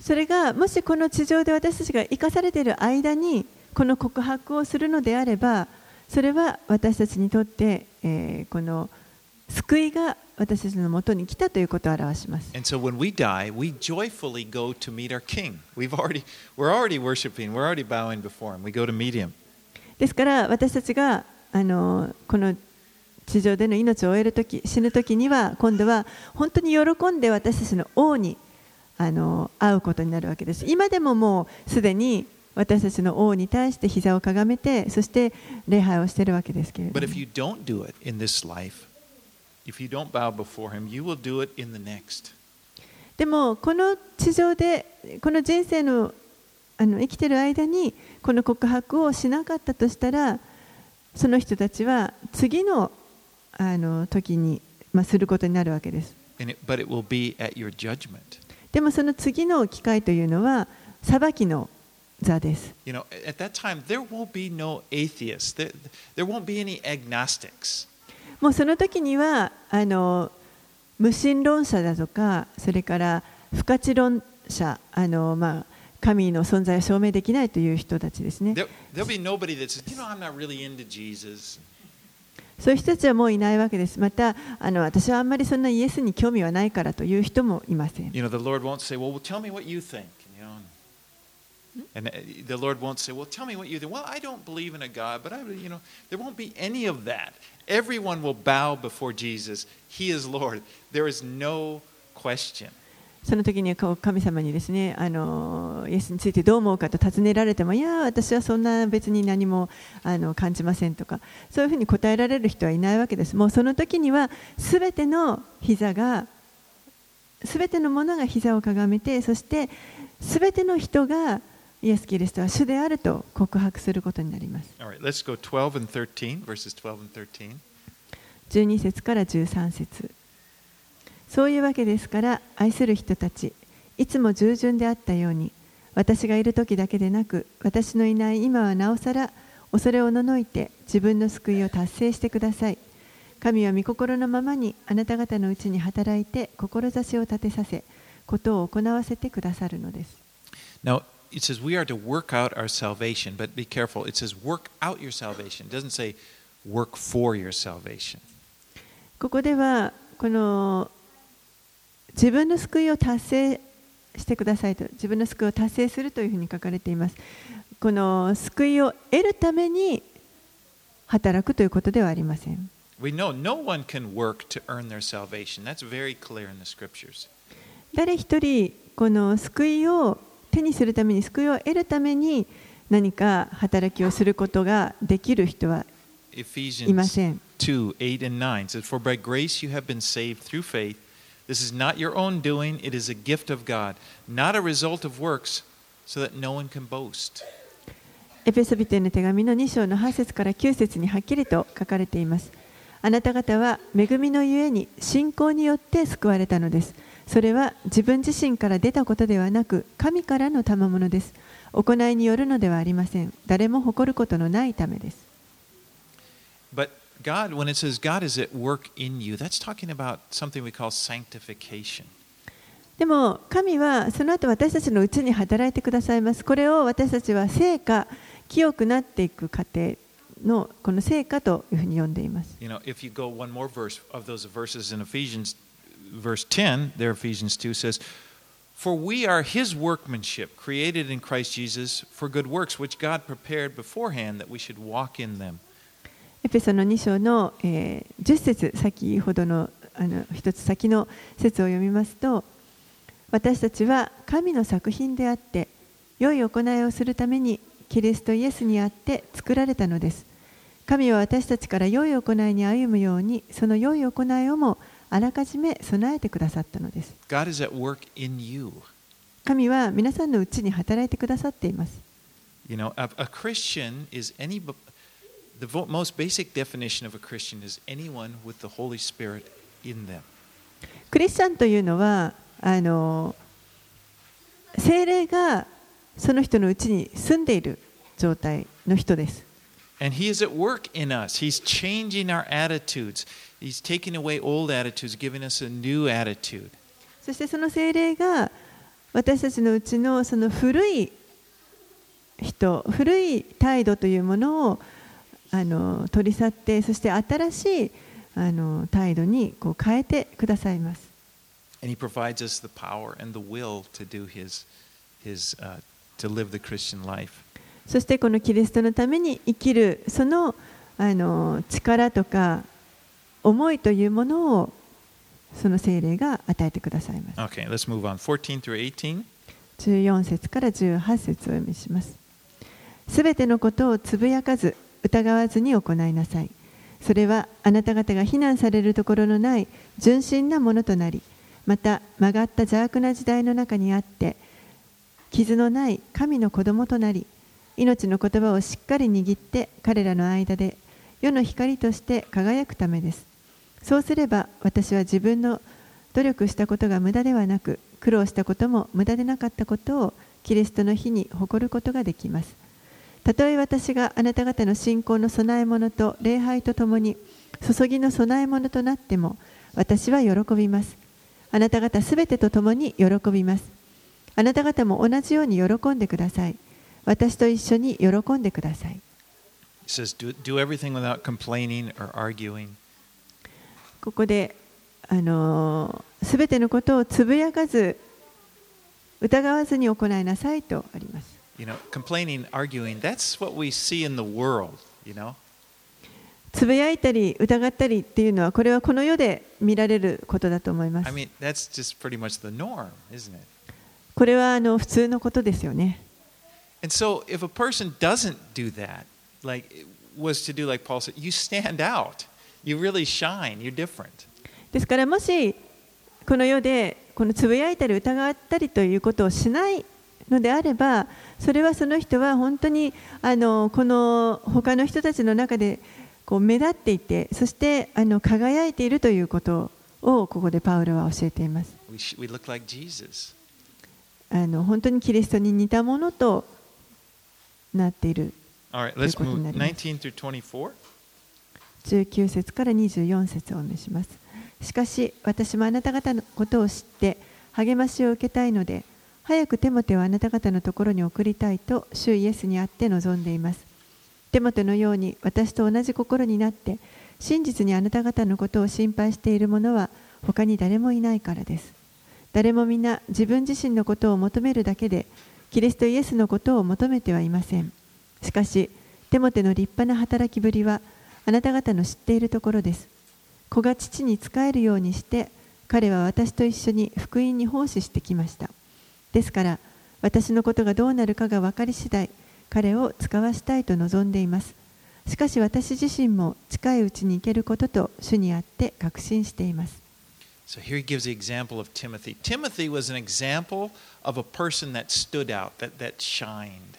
それがもしこの地上で私たちが生かされている間にこの告白をするのであればそれは私たちにとって、えーこの救いが私たちのもとに来たということを表します。 And so when we die, we joyfully go to meet our King. We've already, we're already worshiping, we're already bowing before him. We go to meet him. ですから私たちがあのこの地上での命を終えるとき死ぬときには今度は本当に喜んで私たちの王にあの会うことになるわけです。今でももうすでに私たちの王に対して膝をかがめてそして礼拝をしているわけですけれども do life, him. でもこの地上でこの人生のあの生きてる間にこの告白をしなかったとしたらその人たちは次の,あの時に、ま、することになるわけです。でもその次の機会というのは裁きの座です。もうその時にはあの無神論者だとかそれから不可知論者あの、ま神の存在を証明できないという人たちですね。There, really. そういう人たちはもういないわけです。またあの私はあんまりそんなイエスに興味はないからという人もいません。You know, the Lord won't say, well, well tell me what you think. You know, and uh, the Lord won't say, well, tell me what you think. Well, I don't believe in a God, but I, you know, there won't be any of that. Everyone will bow before Jesus. He is Lord. There is no question. その時にこう神様にですねあのイエスについてどう思うかと尋ねられてもいや私はそんな別に何もあの感じませんとかそういうふうに答えられる人はいないわけですもうその時には全ての膝が全てのものが膝をかがめてそして全ての人がイエス・キリストは主であると告白することになります All right, let's go 12 and 13, verses 12 and 13. 12節から13節そういうわけですから愛する人たちいつも従順であったように私がいる時だけでなく私のいない今はなおさら恐れおののいて自分の救いを達成してください神は御心のままにあなた方のうちに働いて志を立てさせことを行わせてくださるのです Now, it says we are to work out our salvation, but be careful. It says work out your salvation. It doesn't say work for your salvation. ここではこの自分の救いを達成してくださいと自分の救いを達成するというふうに書かれていますこの救いを得るために働くということではありません We know no one can work to earn their salvation. That's very clear in the scriptures. 誰一人この救いを手にするために救いを得るために何か働きをすることができる人はいません。2 8 and 9 says, For by grace you have been saved through faith. This is not your own doing, it is a gift of God, not a result of works, so that no one can boast. エペソビテへの手紙の2章の8節から9節にはっきりと書かれています。あなた方は恵みのゆえに信仰によって救われたのです。それは自分自身から出たことではなく、神からの賜物です。行いによるのではありません。誰も誇ることのないためです。But God, when it says God is at work in you, that's talking about something we call sanctification. でも神はその後私たちのうちに働いてくださいます。これを私たちは成果、清くなっていく過程のこの成果というふうに呼んでいます。 You know, if you go one more verse of those verses in Ephesians, verse 10, there Ephesians 2 says, For we are his workmanship, created in Christ Jesus for good works, which God prepared beforehand that we should walk in them. エペソの2章の、えー10節先ほどのあの一つ先の説を読みますと私たちは神の作品であって良い行いをするためにキリストイエスにあって作られたのです神は私たちから良い行いに歩むようにその良い行いをもあらかじめ備えてくださったのです.神は皆さんのうちに働いてくださっています You know, a, a Christian is any. The most basic definition of a Christian is anyone with the Holy Spirit in them. クリスチャンというのはあの精霊がその人のうちに住んでいる状態の人です。And He is at work in us. He's changing our attitudes. He's taking away old attitudes, giving us a new attitude. そしてその精霊が私たちのうちのその古い人、古い態度というものをあの取り去って、そして新しいあの態度にこう変えてくださいます。And He provides us the power and the will to do His, His, uh, to live the Christian life. そしてこのキリストのために生きるそのあの力とか思いというものをその聖霊が与えてくださいます。Okay, let's move on. 14 through 18. 14節から18節をお読みします。すべてのことをつぶやかず疑わずに行いなさい。それはあなた方が非難されるところのない純真なものとなり、また曲がった邪悪な時代の中にあって、傷のない神の子供となり、命の言葉をしっかり握って彼らの間で世の光として輝くためです。そうすれば私は自分の努力したことが無駄ではなく苦労したことも無駄でなかったことをキリストの日に誇ることができますたとえ私があなた方の信仰の供え物と礼拝とともに注ぎの供え物となっても私は喜びます。あなた方すべてとともに喜びます。あなた方も同じように喜んでください。私と一緒に喜んでください。Says, do, do everything without complaining or arguing. ここであのすべてのことをつぶやかず疑わずに行いなさいとあります You know, complaining, arguing, that's what we see in the world, you know? つぶやいたり疑ったりっていうのはこれはこの世で見られることだと思いま I す mean, that's just pretty much the norm, isn't it? これはあの普通のことですよね And so if a person doesn't do that, like was to do like Paul said, you stand out. You really shine. You're different. ですからもしこの世でこのつぶやいたり疑ったりということをしないのであればそれはその人は本当にあのこの他の人たちの中でこう目立っていてそしてあの輝いているということをここでパウロは教えています.あの本当にキリストに似たものとなっている right, ということになります19 through 24. 19節から24節をお見せしますしかし私もあなた方のことを知って励ましを受けたいので早くテモテをあなた方のところに送りたいと主イエスにあって望んでいます。テモテのように私と同じ心になって真実にあなた方のことを心配している者は他に誰もいないからです。誰も皆自分自身のことを求めるだけでキリストイエスのことを求めてはいません。しかしテモテの立派な働きぶりはあなた方の知っているところです。子が父に仕えるようにして彼は私と一緒に福音に奉仕してきました。ですから私のことがどうなるかが分かり次第彼を使わしたいと望んでいますしかし私自身も近いうちに行けることと主にあって確信しています So here he gives the example of Timothy. Timothy was an example of a person that stood out, that, that shined.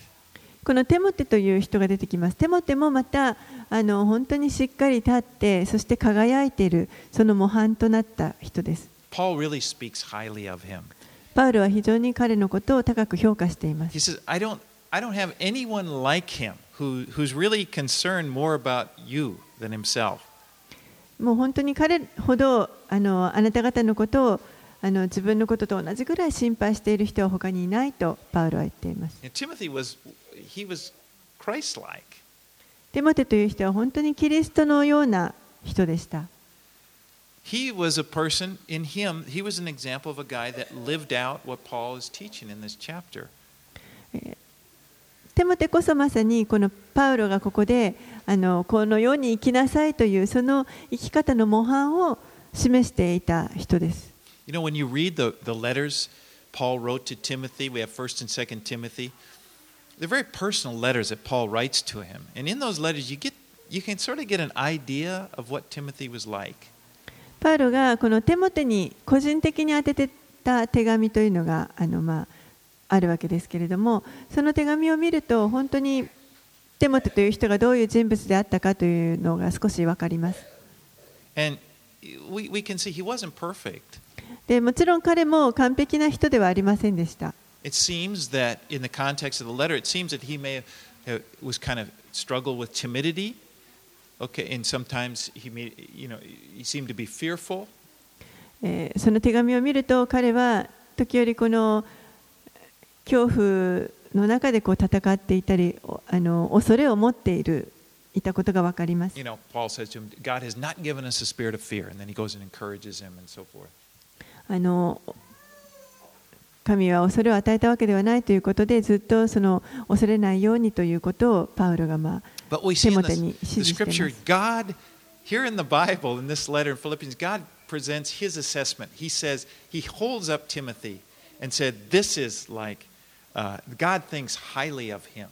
このテモテという人が出てきます。テモテもまたあの本当にしっかり立って、そして輝いている、その模範となった人です。Paul really speaks highly of him. パウルは非常に彼のことを高く評価しています。もう本当に彼ほどあ,のあなた方のことをあの自分のことと同じぐらい心配している人は他にいないとパウルは言っています。テモテという人は本当にキリストのような人でした。He was a person in him, he was an example of a guy that lived out what Paul is teaching in this chapter. テモテこそまさにこのパウロがここであのこの世に生きなさいというその生き方の模範を示していた人です。 You know, when you read the, the letters Paul wrote to Timothy, we have 1st and 2nd Timothy. They're very personal letters that Paul writes to him. And in those letters, you, get, you can sort of get an idea of what Timothy was like. パウロがこの手元に個人的に当ててた手紙というのがあ,の、まあ、あるわけですけれどもその手紙を見ると本当に手元という人がどういう人物であったかというのが少しわかります。でもちろん彼も完璧な人ではありませんでした。その手紙を見ると彼は時折この恐怖の中でこう戦っていたりあの恐れを持っている。いたことが分かります。あの、神は恐れを与えたわけではないということで、ずっとその恐れないようにということをパウロがまあ In the, Timothy に指示してます here in the Bible, in this letter in Philippians, God presents his assessment. He says, he holds up Timothy and said, This is like, uh, God thinks highly of him.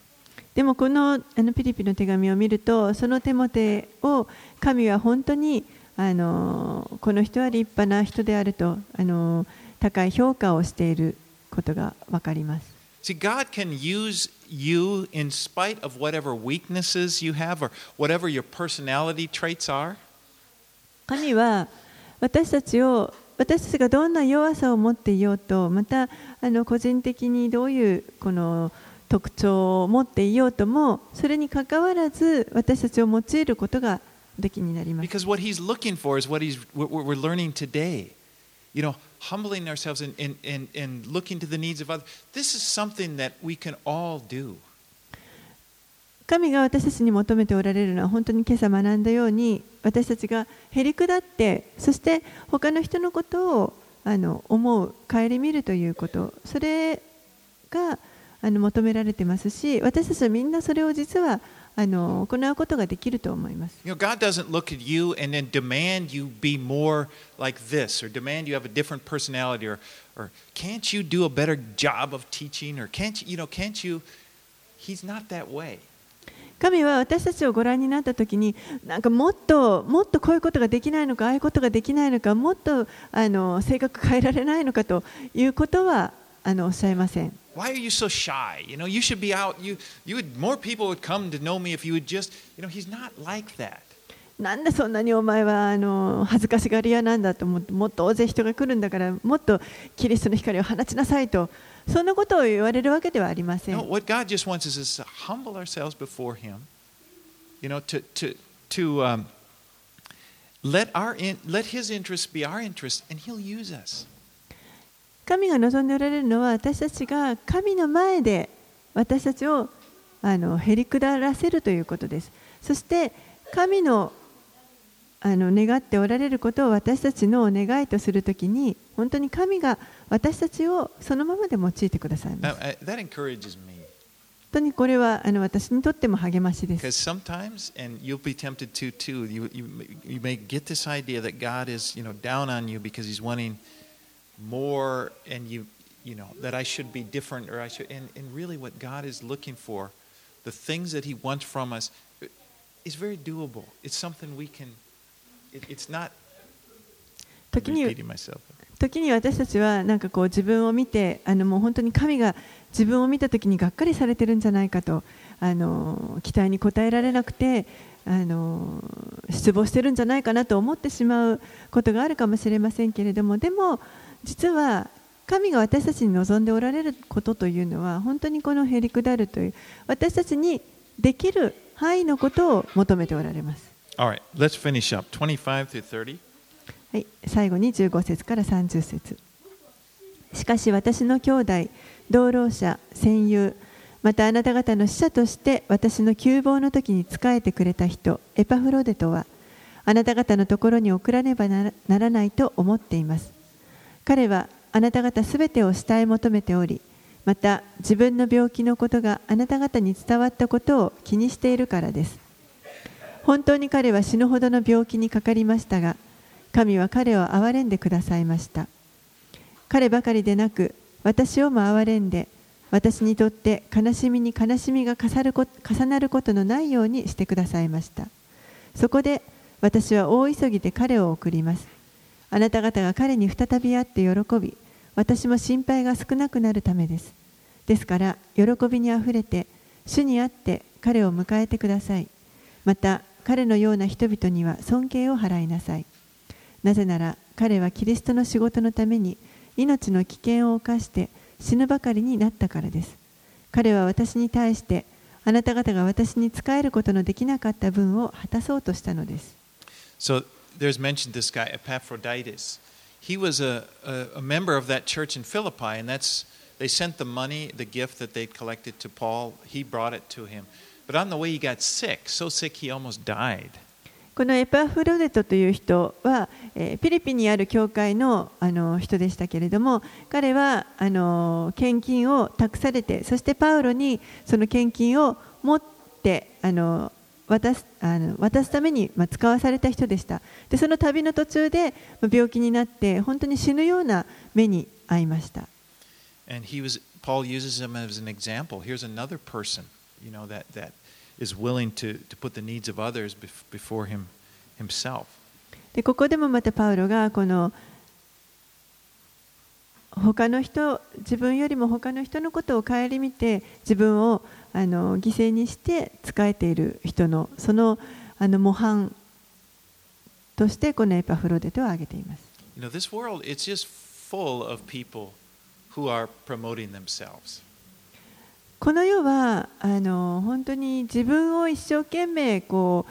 でもこのあのピリピの手紙を見るとそのテモテを神は本当にあのこの人は立派な人であるとあの高い評価をしていることが分かります。See, God can use you in spite of whatever weaknesses you have or whatever your personality traits are. 神は私たちを私たちがどんな弱さを持っていようとまたあの個人的にどういうこの特徴を持っていようともそれにかかわらず私たちを用いることがおできになります。 Because what he's looking for is what he's, what we're learning today. You know, humbling 神が私たちに求めておられるのは本当に今朝学んだように私たちがへりくだってそして他の人のことをあの思う、顧みるということ。それがあの求められてますし私たちはみんなそれを実はあの行うことができると思います。神は私たちをご覧になったときに、なんかもっともっとこういうことができないのか、ああいうことができないのか、もっとあの性格変えられないのかということはあのおっしゃいません。Why are you so shy? You know, you should be out. You, you would, more people would come to know me if you would just, you know, he's not like that. なんでそんなにお前はあの恥ずかしがり屋なんだと思ってもっと大勢人が来るんだからもっとキリストの光を放ちなさいとそんなことを言われるわけではありません No, what God just wants us is to humble ourselves before Him. You know, to to to um, let our in, let His interests be our interests, and He'll use us. 神が望んでおられるのは私たちが神の前で私たちをあのへりくだらせるということです。そして神の,あの願っておられることを私たちの願いとするときに本当に神が私たちをそのままで用いてくださいます。本当にこれはあの私にとっても励ましです。More, and you you know that I should be different, or I should. And, and really, what God is looking for, the things that He wants from us, is very doable. It's something we can, it, it's not 時に repeating myself. 時に私たちはなんかこう自分を見てあのもう本当に神が自分を見た時にがっかりされてるんじゃないかとあの期待に応えられなくてあの失望してるんじゃないかなと思ってしまうことがあるかもしれませんけれどもでも実は神が私たちに望んでおられることというのは本当にこのへりくだるという私たちにできる範囲のことを求めておられます。Right, let's finish up. 25 through 30. はい、最後に15節から30節しかし私の兄弟、同労者、戦友、またあなた方の使者として私の窮乏の時に仕えてくれた人、エパフロデトは、あなた方のところに送らねばならないと思っています。彼はあなた方すべてを慕い求めており、また自分の病気のことがあなた方に伝わったことを気にしているからです。本当に彼は死ぬほどの病気にかかりましたが、神は彼を憐れんでくださいました。彼ばかりでなく、私をも憐れんで、私にとって悲しみに悲しみが重るこ重なることのないようにしてくださいました。そこで私は大急ぎで彼を送ります。あなた方が彼に再び会って喜び、私も心配が少なくなるためです。ですから、喜びにあふれて、主にあって彼を迎えてください。また、彼のような人々には尊敬を払いなさい。なぜなら、彼はキリストの仕事のために命の危険を冒して死ぬばかりになったからです。彼は私に対して、あなた方が私に仕えることのできなかった分を果たそうとしたのです。So there's mentioned this guy, Epaphroditus. He was a, a, a member of that church in Philippi, and that's they sent the money, the gift that they'd collected to Paul. He brought it to him. But on the way, he got sick, so sick he almost died. このエパフロデトという人は、えーピリピにある教会のあの人でしたけれども彼はあの献金を託されてそしてパウロにその献金を持ってあの 渡すあの渡すために、まあ、使わされた人でしたでその旅の途中でまあ病気になって本当に死ぬような目に遭いました And he was Paul uses him as an example. Here's another person, you know, that, that is willing to, to put the needs of others bef- before him himself. でここでもまたパウロがこの他の人自分よりも他の人のことを顧みて自分をあの犠牲にして仕えている人のそのあの模範としてこのエパフロデトを挙げています。You know, this world, it's just full of people who are promoting themselves. この世はあの本当に自分を一生懸命こ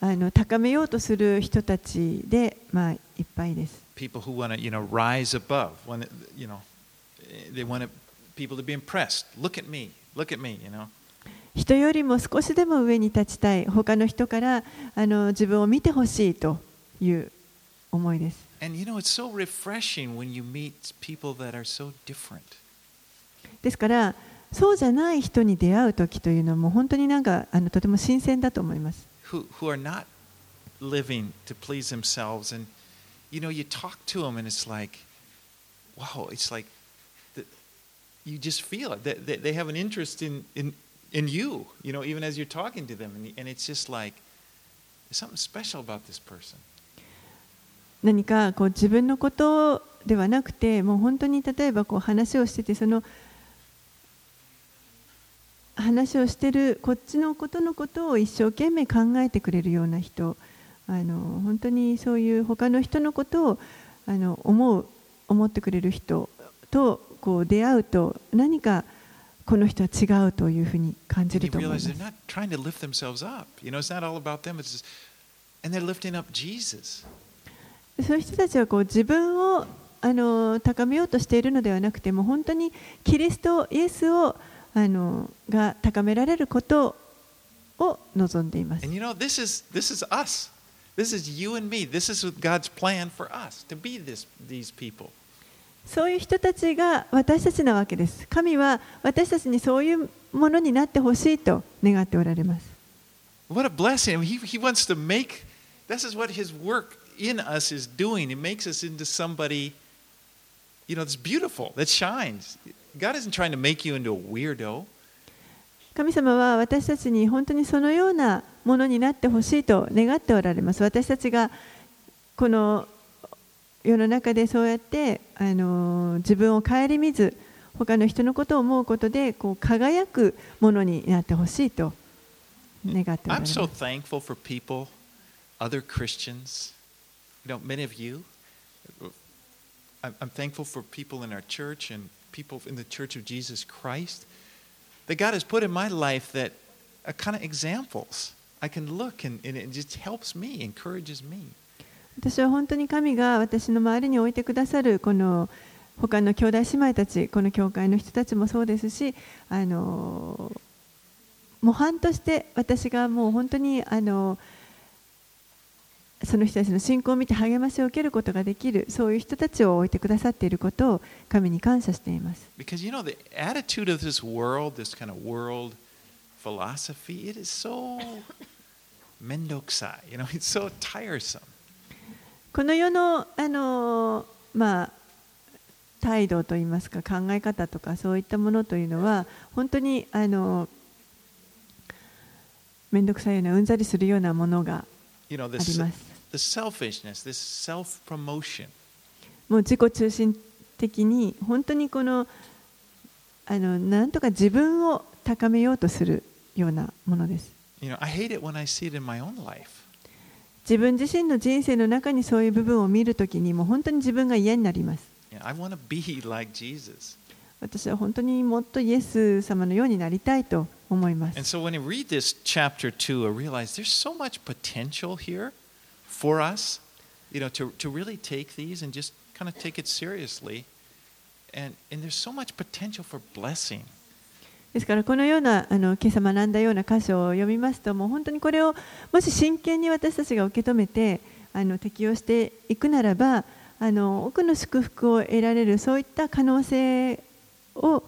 うあの高めようとする人たちで、まあ、いっぱいです。People who want to, you know, rise above. When, it- you know, they want people to be impressed. Look at me. 人よりも少しでも上に立ちたい、他の人からあの自分を見てほしいという思いです。ですから、そうじゃない人に出会う時というのも、本当になんかあのとても新鮮だと思います。You just feel it. They, they, they have an interest in, in, in you, you know, even as you're talking to them. And, and it's just like, there's something special about this person. 何かこう自分のことではなくてもう本当に例えばこう話をしててその話をしてるこっちのことのことを一生懸命考えてくれるような人あの本当にそういう他の人のことをあの思う思ってくれる人とこう出会うと何かこの人は違うというふうに感じると。そういう人たちはこう自分をあの高めようとしているのではなくても本当にキリストイエスをあのが高められることを望んでいます。そして、これは私たちです。これは神の計画です。そういう人たちが私たちなわけです。神は私たちにそういうものになってほしいと願っておられます。What a blessing. He, he wants to make this is what his work in us is doing. It makes us into somebody, you know, that's beautiful, that shines. God isn't trying to make you into a weirdo. 神様は私たちに本当にそのようなものになってほしいと願っておられます。私たちがこの世の中でそうやってあの自分を顧みず他の人のことを思うことでこう輝くものになってほしいと願っておられ I'm。so thankful for people, other Christians. You know, many of you. I'm, I'm thankful for people in our church and people in the Church of Jesus Christ that God has put in my life that are kind of examples. I can look and, and it just helps me, encourages me. 私は本当に神が私の周りに置いてくださるこの他の兄弟姉妹たちこの教会の人たちもそうですしあの模範として私がもう本当にあのその人たちの信仰を見て励ましを受けることができるそういう人たちを置いてくださっていることを神に感謝しています。Because you know, the attitude of this world, this kind of world philosophy, it is so <laughs> mendokusai. You know, it's so tiresome. この世のあの、まあ、態度といいますか考え方とかそういったものというのは本当にあの面倒くさいようなうんざりするようなものがあります。もう自己中心的に本当にこのあのなんとか自分を高めようとするようなものです。You know, I hate it when I see it in my own life. 自分自身の人生の中にそういう部分を見るときにもう本当に自分が嫌になります。私は本当にもっとイエス様のようになりたいと思いま And す。so when I read this chapter 2, I realize there's so much potential here for us, you know, to, to really take these and just kind of take it seriously. And, and there's so much potential for blessing. ですからこのようなあの今朝学んだような箇所を読みますともう本当にこれをもし真剣に私たちが受け止めてあの適用していくならばあの奥の祝福を得られるそういった可能性を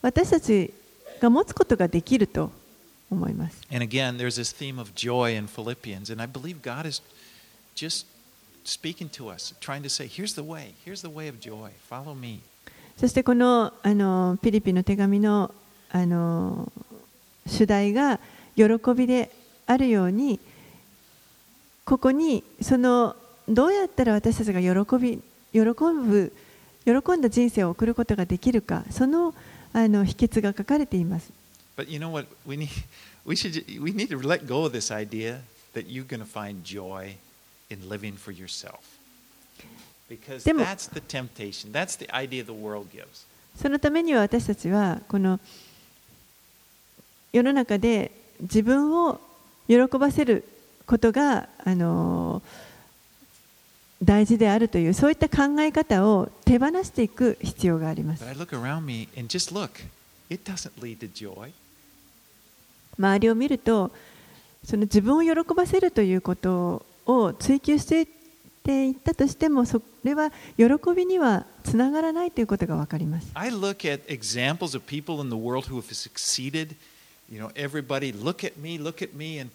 私たちが持つことができると思います。And again, there's this theme of joy in Philippians. And I believe God is just speaking to us, trying to say, here's the way, here's the way of joy. Follow me. そしてこのあのピリピの手紙のあの主題が喜びであるようにここにそのどうやったら私たちが喜び喜ぶ喜んだ人生を送ることができるかその,あの秘訣が書かれています。でもそのためには私たちはこの世の中で自分を喜ばせることがあの大事であるというそういった考え方を手放していく必要があります.周りを見るとその自分を喜ばせるということを追求していったとしてもそれは喜びにはつながらないということが分かります I look at examples of people in the world who have succeeded. You know, everybody look at me, look at me, and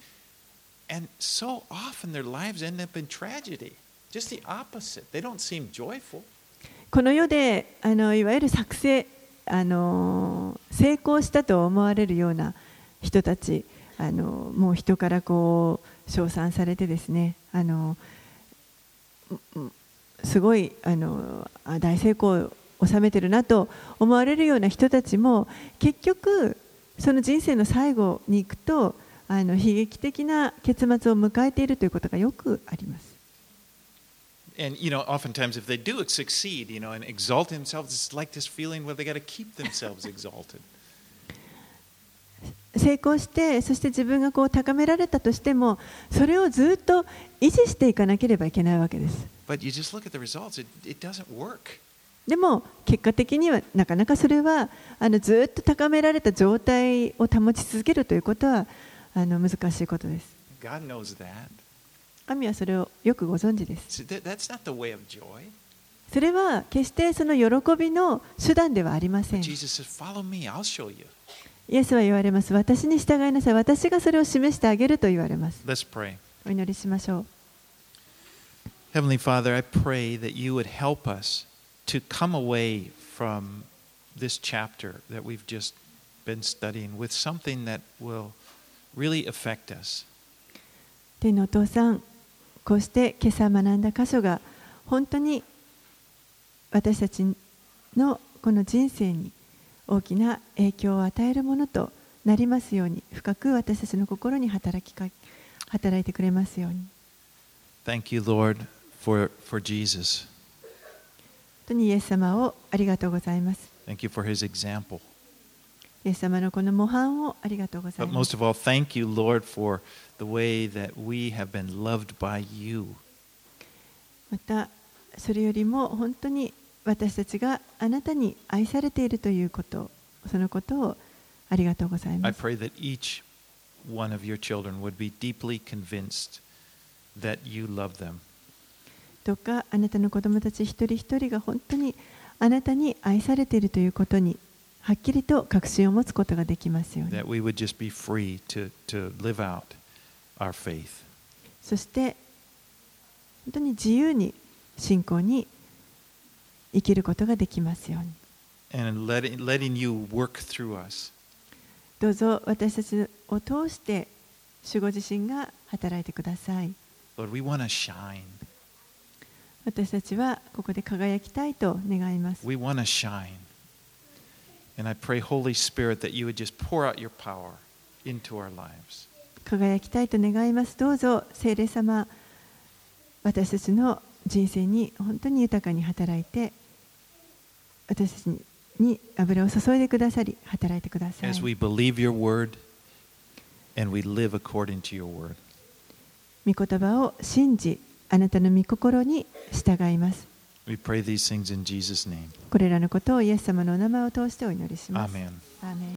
and so often their lives end up in tragedy. Just the opposite. They don't seem joyful. この世であのいわゆる作成あの成功したと思われるような人たちあのもう人からこう称賛されてですねあのうんすごいあのあ大成功を収めてるなと思われるような人たちも結局その人生の最後に行くとあの悲劇的な結末を迎えているということがよくあります。成功して、そして自分がこう高められたとしても、それをずっと維持していかなければいけないわけです。でも結果的にはなかなかそれはあのずっと高められた状態を保ち続けるということはあの難しいことです.神はそれをよくご存知です.それは決してその喜びの手段ではありません.イエスは言われます私に従いなさい私がそれを示してあげると言われます.お祈りしましょう Heavenly Father, I pray that you would help us to come away from this chapter that we've just been studying with something that will really affect us. 天のお父さんこうして今朝学んだ箇所が本当に私たちのこの人生に大きな影響を与えるものとなりますように深く私たちの心に働きか働いてくれますように Thank you, Lord, for, for Jesus. 本当にイエス様をありがとうございます Thank you for his example. イエス様のこの模範をありがとうござい But ます most of all, thank you, Lord, for the way that we have been loved by you. またそれよりも本当に私たちがあなたに愛されているということそのことをありがとうござい I ます pray that each one of your children would be deeply convinced that you love them. どうかあなたの子供たち一人一人が本当にあなたに愛されているということにはっきりと確信を持つことができますように.そして本当に自由に信仰に生きることができますように.どうぞ私たちを通して守護自身が働いてください Lord, we want to shine. 私たちはここで輝きたいと願います We want to shine. And I pray, Holy Spirit, that you would just pour out your power into our lives. 輝きたいと願いますどうぞ聖霊様私たちの人生に本当に豊かに働いて私たちにに油を注いでくださり働いてください As we believe your word and we live according to your word. 御言葉を信じあなたの御心に従います.これらのことをイエス様のお名前を通してお祈りします.アーメン